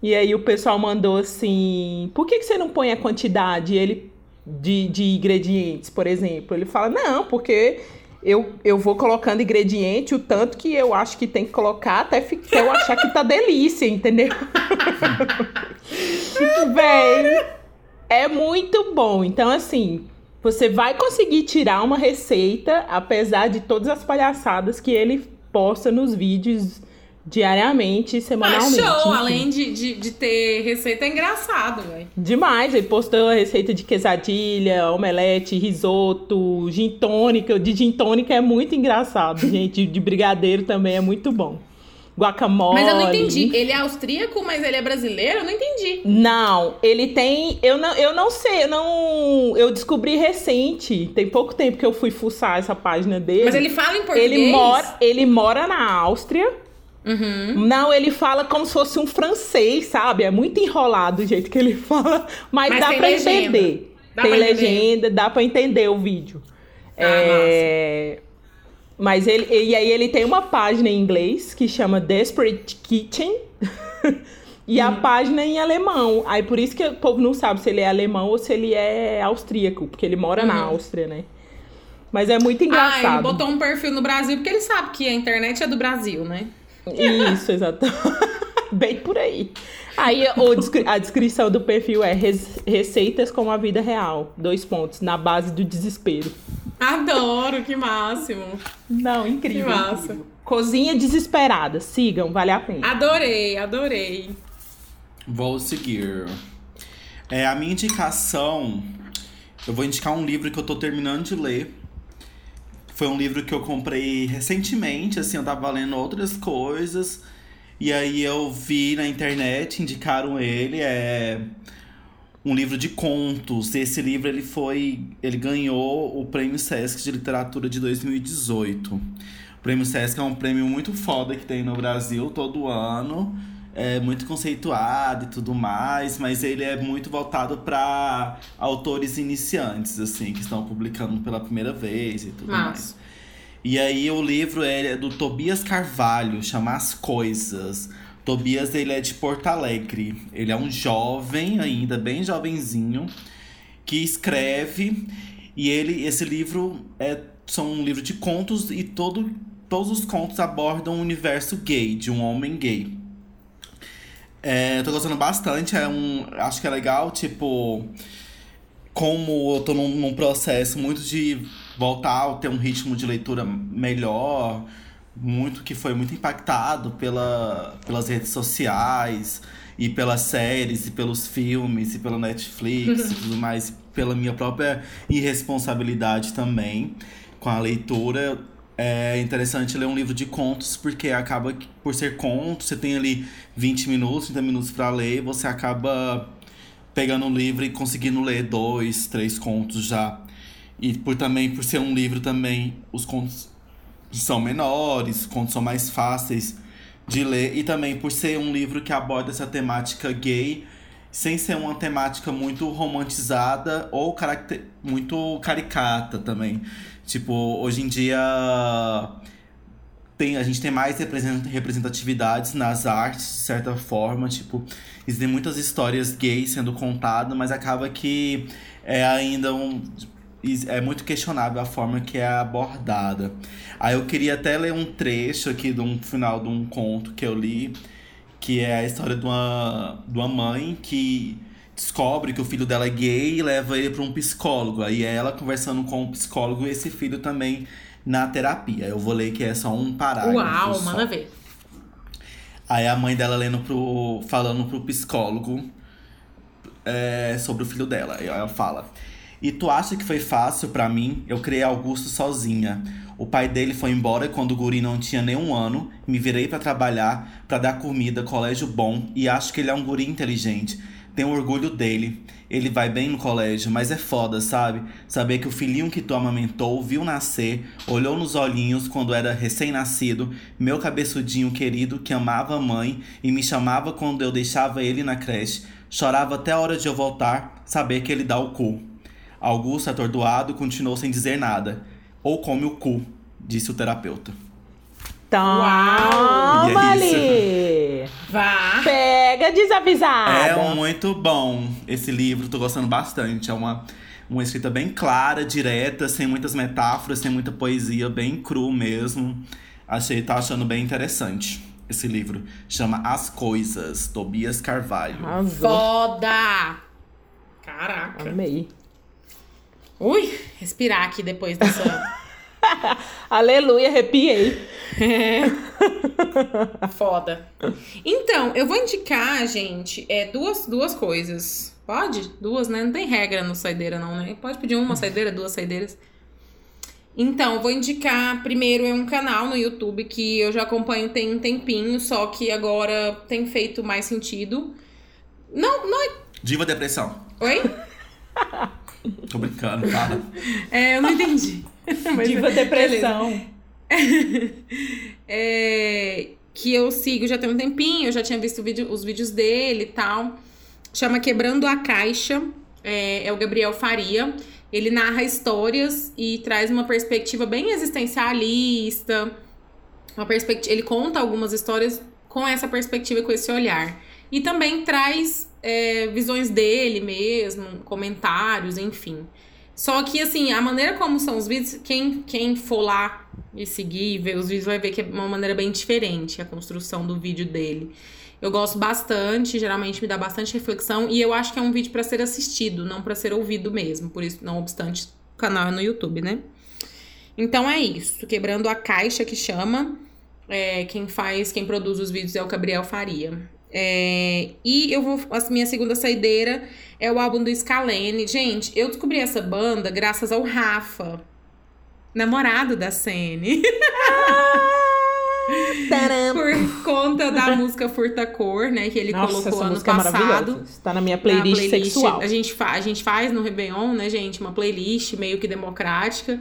E aí o pessoal mandou assim: por que, que você não põe a quantidade ele, de, de ingredientes, por exemplo? Ele fala: não, porque eu, eu vou colocando ingrediente o tanto que eu acho que tem que colocar até, eu achar que tá delícia, entendeu? Véi, é muito bom. Então, assim, você vai conseguir tirar uma receita, apesar de todas as palhaçadas que ele posta nos vídeos diariamente, Ah, semanalmente. show! enfim. Além de, de, de ter receita, é engraçado, velho. Demais, ele postou a receita de quesadilha, omelete, risoto, gin tônica. De gin tônica é muito engraçado, gente. De brigadeiro também é muito bom. Guacamole. Mas eu não entendi. Ele é austríaco, mas ele é brasileiro? Eu não entendi. Não, ele tem. Eu não, eu não sei, eu não. Eu descobri recente. Tem pouco tempo que eu fui fuçar essa página dele. Mas ele fala em português? Ele mora, ele mora na Áustria. Uhum. Não, ele fala como se fosse um francês, sabe? É muito enrolado o jeito que ele fala, mas, Mas dá pra legenda. entender. Dá tem pra entender. legenda, dá pra entender o vídeo. Ah, é... Mas ele e aí ele tem uma página em inglês que chama Desperate Kitchen. e Hum. a página é em alemão. Aí por isso que o povo não sabe se ele é alemão ou se ele é austríaco, porque ele mora na Áustria, né? Mas é muito Uhum. Ah, engraçado. ele botou um perfil no Brasil porque ele sabe que a internet é do Brasil, né? Isso, exato. Bem por aí. Aí o a descrição do perfil é "Res- receitas como a vida real. Dois pontos, na base do desespero. Adoro, que máximo. Não, incrível. Que massa. incrível. Cozinha desesperada. Sigam, vale a pena. Adorei, adorei. Vou seguir. É, a minha indicação. Eu vou indicar um livro que eu tô terminando de ler. Foi um livro que eu comprei recentemente, assim, eu tava lendo outras coisas. E aí eu vi na internet, indicaram ele, é um livro de contos. Esse livro ele foi, ele ganhou o Prêmio Sesc de Literatura de 2018. O Prêmio Sesc é um prêmio muito foda que tem no Brasil todo ano. É muito conceituado e tudo mais, mas ele é muito voltado para autores iniciantes, assim, que estão publicando pela primeira vez e tudo Mas. mais. E aí o livro é do Tobias Carvalho, chama As Coisas. Tobias, ele é de Porto Alegre. Ele é um jovem ainda, bem jovenzinho, que escreve. E ele, esse livro é são um livro de contos e todo, todos os contos abordam o universo gay, de um homem gay. É, eu tô gostando bastante, é um, acho que é legal, tipo, como eu tô num, num processo muito de voltar a ter um ritmo de leitura melhor, muito que foi muito impactado pela, pelas redes sociais e pelas séries e pelos filmes e pela Netflix e tudo mais, pela minha própria irresponsabilidade também com a leitura. É interessante ler um livro de contos, porque acaba por ser conto, você tem ali 20 minutos, 30 minutos para ler, você acaba pegando um livro e conseguindo ler dois, três contos já. E por também por ser um livro também, os contos são menores, os contos são mais fáceis de ler e também por ser um livro que aborda essa temática gay sem ser uma temática muito romantizada ou muito caricata também. Tipo, hoje em dia tem, a gente tem mais represent- representatividades nas artes, de certa forma. Tipo, existem muitas histórias gays sendo contadas, mas acaba que é ainda um. É muito questionável a forma que é abordada. Aí eu queria até ler um trecho aqui de um final de um conto que eu li, que é a história de uma, de uma mãe que descobre que o filho dela é gay e leva ele para um psicólogo. Aí é ela conversando com o psicólogo e esse filho também na terapia. Eu vou ler que é só um parágrafo. Uau, só. manda ver. Aí a mãe dela lendo pro. falando pro psicólogo é, sobre o filho dela. Aí ela fala. E tu acha que foi fácil pra mim? Eu criei Augusto sozinha. O pai dele foi embora quando o guri não tinha nem um ano. Me virei pra trabalhar, pra dar comida, colégio bom. E acho que ele é um guri inteligente. Tenho orgulho dele. Ele vai bem no colégio, mas é foda, sabe? Saber que o filhinho que tu amamentou viu nascer, olhou nos olhinhos quando era recém-nascido, meu cabeçudinho querido que amava a mãe e me chamava quando eu deixava ele na creche. Chorava até a hora de eu voltar, saber que ele dá o cu. Augusto, atordoado, continuou sem dizer nada. Ou come o cu, disse o terapeuta. Toma E é Vá. Pega desavisada! É muito bom esse livro, tô gostando bastante. É uma, uma escrita bem clara, direta, sem muitas metáforas, sem muita poesia, bem cru mesmo. Achei, tá achando bem interessante esse livro. Chama As Coisas, Tobias Carvalho. Arrasou. Foda! Caraca. Amei. Ui, respirar aqui depois dessa. Aleluia, arrepiei. Foda. Então, eu vou indicar, gente, é, duas, duas coisas. Pode? Duas, né? Não tem regra no saideira, não, né? Pode pedir uma saideira, duas saideiras. Então, eu vou indicar primeiro é um canal no YouTube que eu já acompanho tem um tempinho, só que agora tem feito mais sentido. Não, não é. Diva Depressão. Oi? Tô brincando, fala. É, eu não entendi. Mas- Diva depressão. é, que eu sigo já tem um tempinho, eu já tinha visto vídeo- os vídeos dele e tal. Chama Quebrando a Caixa, é, é o Gabriel Faria. Ele narra histórias e traz uma perspectiva bem existencialista. Uma perspectiva, ele conta algumas histórias com essa perspectiva e com esse olhar. E também traz é, visões dele mesmo, comentários, enfim. Só que, assim, a maneira como são os vídeos, quem, quem for lá e seguir e ver os vídeos vai ver que é uma maneira bem diferente a construção do vídeo dele. Eu gosto bastante, geralmente me dá bastante reflexão e eu acho que é um vídeo para ser assistido, não para ser ouvido mesmo. Por isso, não obstante, o canal é no YouTube, né? Então é isso. Quebrando a caixa que chama. É, quem faz, quem produz os vídeos é o Gabriel Faria. É, e eu vou. A minha segunda saideira é o álbum do Scalene. Gente, eu descobri essa banda graças ao Rafa. namorado da CN. Taram. Por conta da música Furta Cor, né? Que ele Nossa, colocou ano é passado. maravilhosa. Está na minha na playlist, sexual. A gente, fa a gente faz no Réveillon, né, gente? Uma playlist meio que democrática.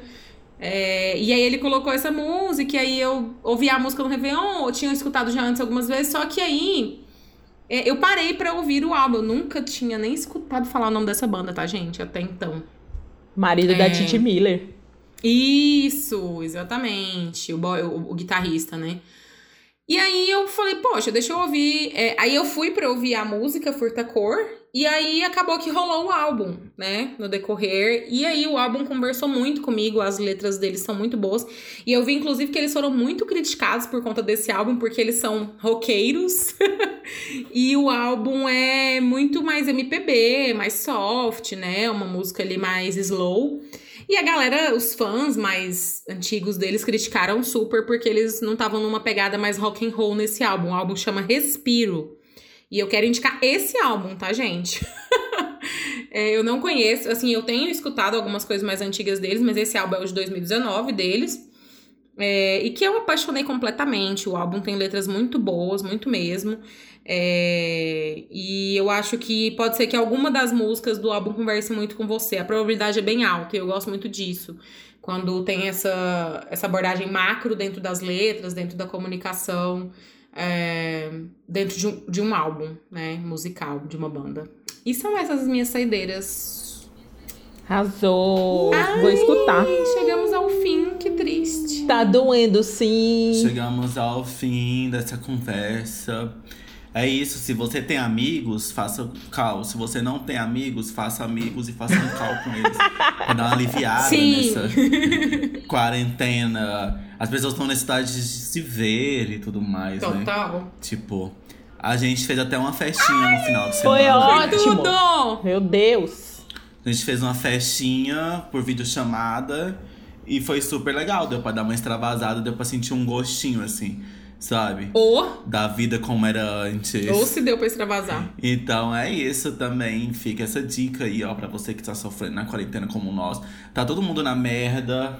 É, e aí ele colocou essa música, e aí eu ouvi a música no Réveillon, eu tinha escutado já antes algumas vezes, só que aí é, eu parei pra ouvir o álbum. Eu nunca tinha nem escutado falar o nome dessa banda, tá, gente? Até então. Marido É. da Titi Miller. Isso, exatamente. O, boy- o, o guitarrista, né? E aí eu falei, poxa, deixa eu ouvir. É, aí eu fui pra ouvir a música Furta Cor. E aí acabou que rolou o álbum, né? No decorrer. E aí o álbum conversou muito comigo, as letras deles são muito boas. E eu vi, inclusive, que eles foram muito criticados por conta desse álbum, porque eles são roqueiros. e o álbum é muito mais MPB, mais soft, né? Uma música ali mais slow. E a galera, os fãs mais antigos deles criticaram super porque eles não estavam numa pegada mais rock and roll nesse álbum. O álbum chama Respiro. E eu quero indicar esse álbum, tá, gente? É, eu não conheço, assim, eu tenho escutado algumas coisas mais antigas deles, mas esse álbum é o de 2019 deles. É, e que eu apaixonei completamente. O álbum tem letras muito boas, muito mesmo. É, e eu acho que pode ser que alguma das músicas do álbum converse muito com você. A probabilidade é bem alta, e eu gosto muito disso. Quando tem essa, essa abordagem macro dentro das letras, dentro da comunicação, é, dentro de um, de um álbum, né? Musical, de uma banda. E são essas as minhas saideiras. Arrasou. Vou escutar. Chegamos ao fim, que triste. Tá doendo, sim. Chegamos ao fim dessa conversa. É isso, se você tem amigos, faça cal. Se você não tem amigos, faça amigos e faça um cal com eles. pra dar uma aliviada Sim. nessa quarentena. As pessoas estão necessidade de se ver e tudo mais, né? Total. Tipo, a gente fez até uma festinha no final de foi semana. ótimo. Tudo! Meu Deus. A gente fez uma festinha por videochamada e foi super legal. Deu pra dar uma extravasada, deu pra sentir um gostinho, assim, sabe? Ou, Da vida como era antes. ou se deu pra extravasar. Então é isso também. Fica essa dica aí, ó, pra você que tá sofrendo na quarentena como nós. Tá todo mundo na merda.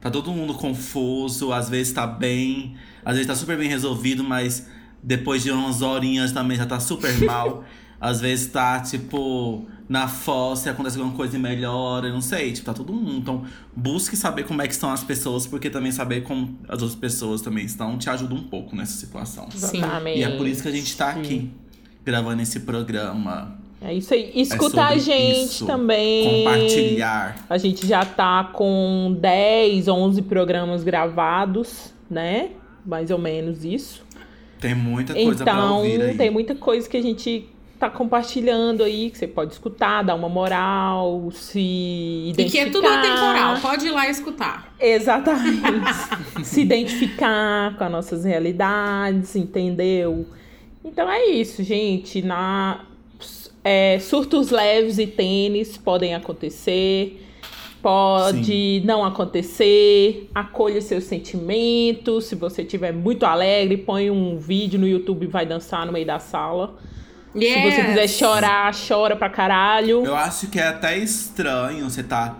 Tá todo mundo confuso. Às vezes tá bem. Às vezes tá super bem resolvido, mas depois de umas horinhas também já tá super mal. Às vezes tá, tipo, na fossa, acontece alguma coisa e melhora, eu não sei, tipo, tá todo mundo. Então, busque saber como é que estão as pessoas, porque também saber como as outras pessoas também estão te ajuda um pouco nessa situação. Sim. Exatamente. E é por isso que a gente tá Sim. aqui, gravando esse programa. É isso aí. Escutar É a gente isso. também. Compartilhar. A gente já tá com 10, 11 programas gravados, né? Mais ou menos isso. Tem muita coisa pra Então, ouvir aí. tem muita coisa que a gente tá compartilhando aí, que você pode escutar, dar uma moral, se E identificar. que é tudo atemporal, pode ir lá escutar. Exatamente. se identificar com as nossas realidades, entendeu? Então é isso, gente. Na, é, surtos leves e tênis podem acontecer. Pode não acontecer. Acolha seus sentimentos. Se você estiver muito alegre, põe um vídeo no YouTube e vai dançar no meio da sala. Se você quiser Yes. chorar, chora pra caralho. Eu acho que é até estranho você tá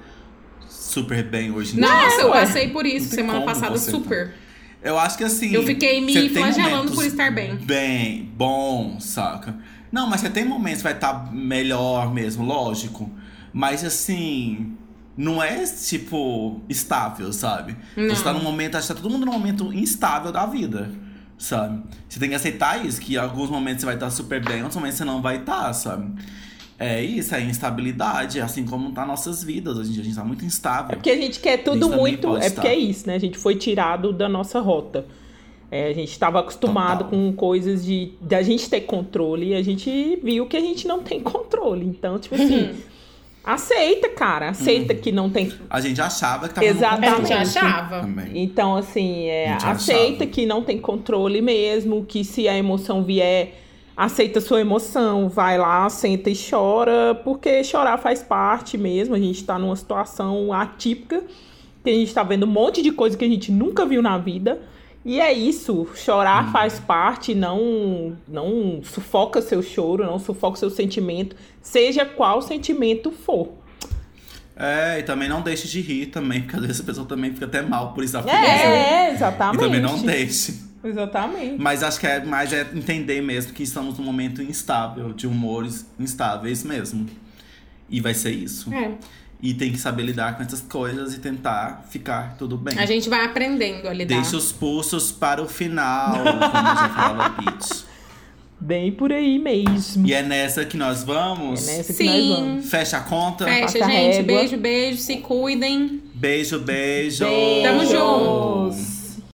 super bem hoje em dia. Nossa, eu ué. passei por isso semana passada super. Eu acho que assim. Eu fiquei me flagelando por estar bem. Bem, bom, saca? Não, mas você tem momentos que vai estar melhor mesmo, lógico. Mas assim. Não é, tipo, estável, sabe? Não. Você tá num momento, acho que tá todo mundo num momento instável da vida, sabe? Você tem que aceitar isso, que em alguns momentos você vai estar super bem, em outros momentos você não vai estar, sabe? É isso, é instabilidade, assim como tá nossas vidas. Hoje em dia a gente tá muito instável. É porque a gente quer tudo também muito. É porque estar. é isso, né? A gente foi tirado da nossa rota. É, a gente estava acostumado Total. com coisas de, de a gente ter controle e a gente viu que a gente não tem controle. Então, tipo assim, aceita, cara. Aceita que não tem. A gente achava que tava Exatamente. A gente controle achava. também. Então, assim, é, aceita achava. que não tem controle mesmo, que se a emoção vier, aceita a sua emoção, vai lá, senta e chora, porque chorar faz parte mesmo. A gente tá numa situação atípica, que a gente tá vendo um monte de coisa que a gente nunca viu na vida. E é isso, chorar Hum. faz parte, não não sufoca seu choro, não sufoca seu sentimento, seja qual sentimento for. É, e também não deixe de rir também, porque às vezes a pessoa também fica até mal por isso da É, E exatamente. também não deixe. Exatamente. Mas acho que é mais é entender mesmo que estamos num momento instável, de humores instáveis mesmo. E vai ser isso. É. E tem que saber lidar com essas coisas e tentar ficar tudo bem. A gente vai aprendendo a lidar. Deixa os pulsos para o final, como já falava Pete. Bem por aí mesmo. E é nessa que nós É vamos. nessa que nós Sim. vamos. Fecha a conta. Fecha, Passa a gente. régua. Beijo, beijo. Se cuidem. Beijo, beijo. Tamo junto. junto.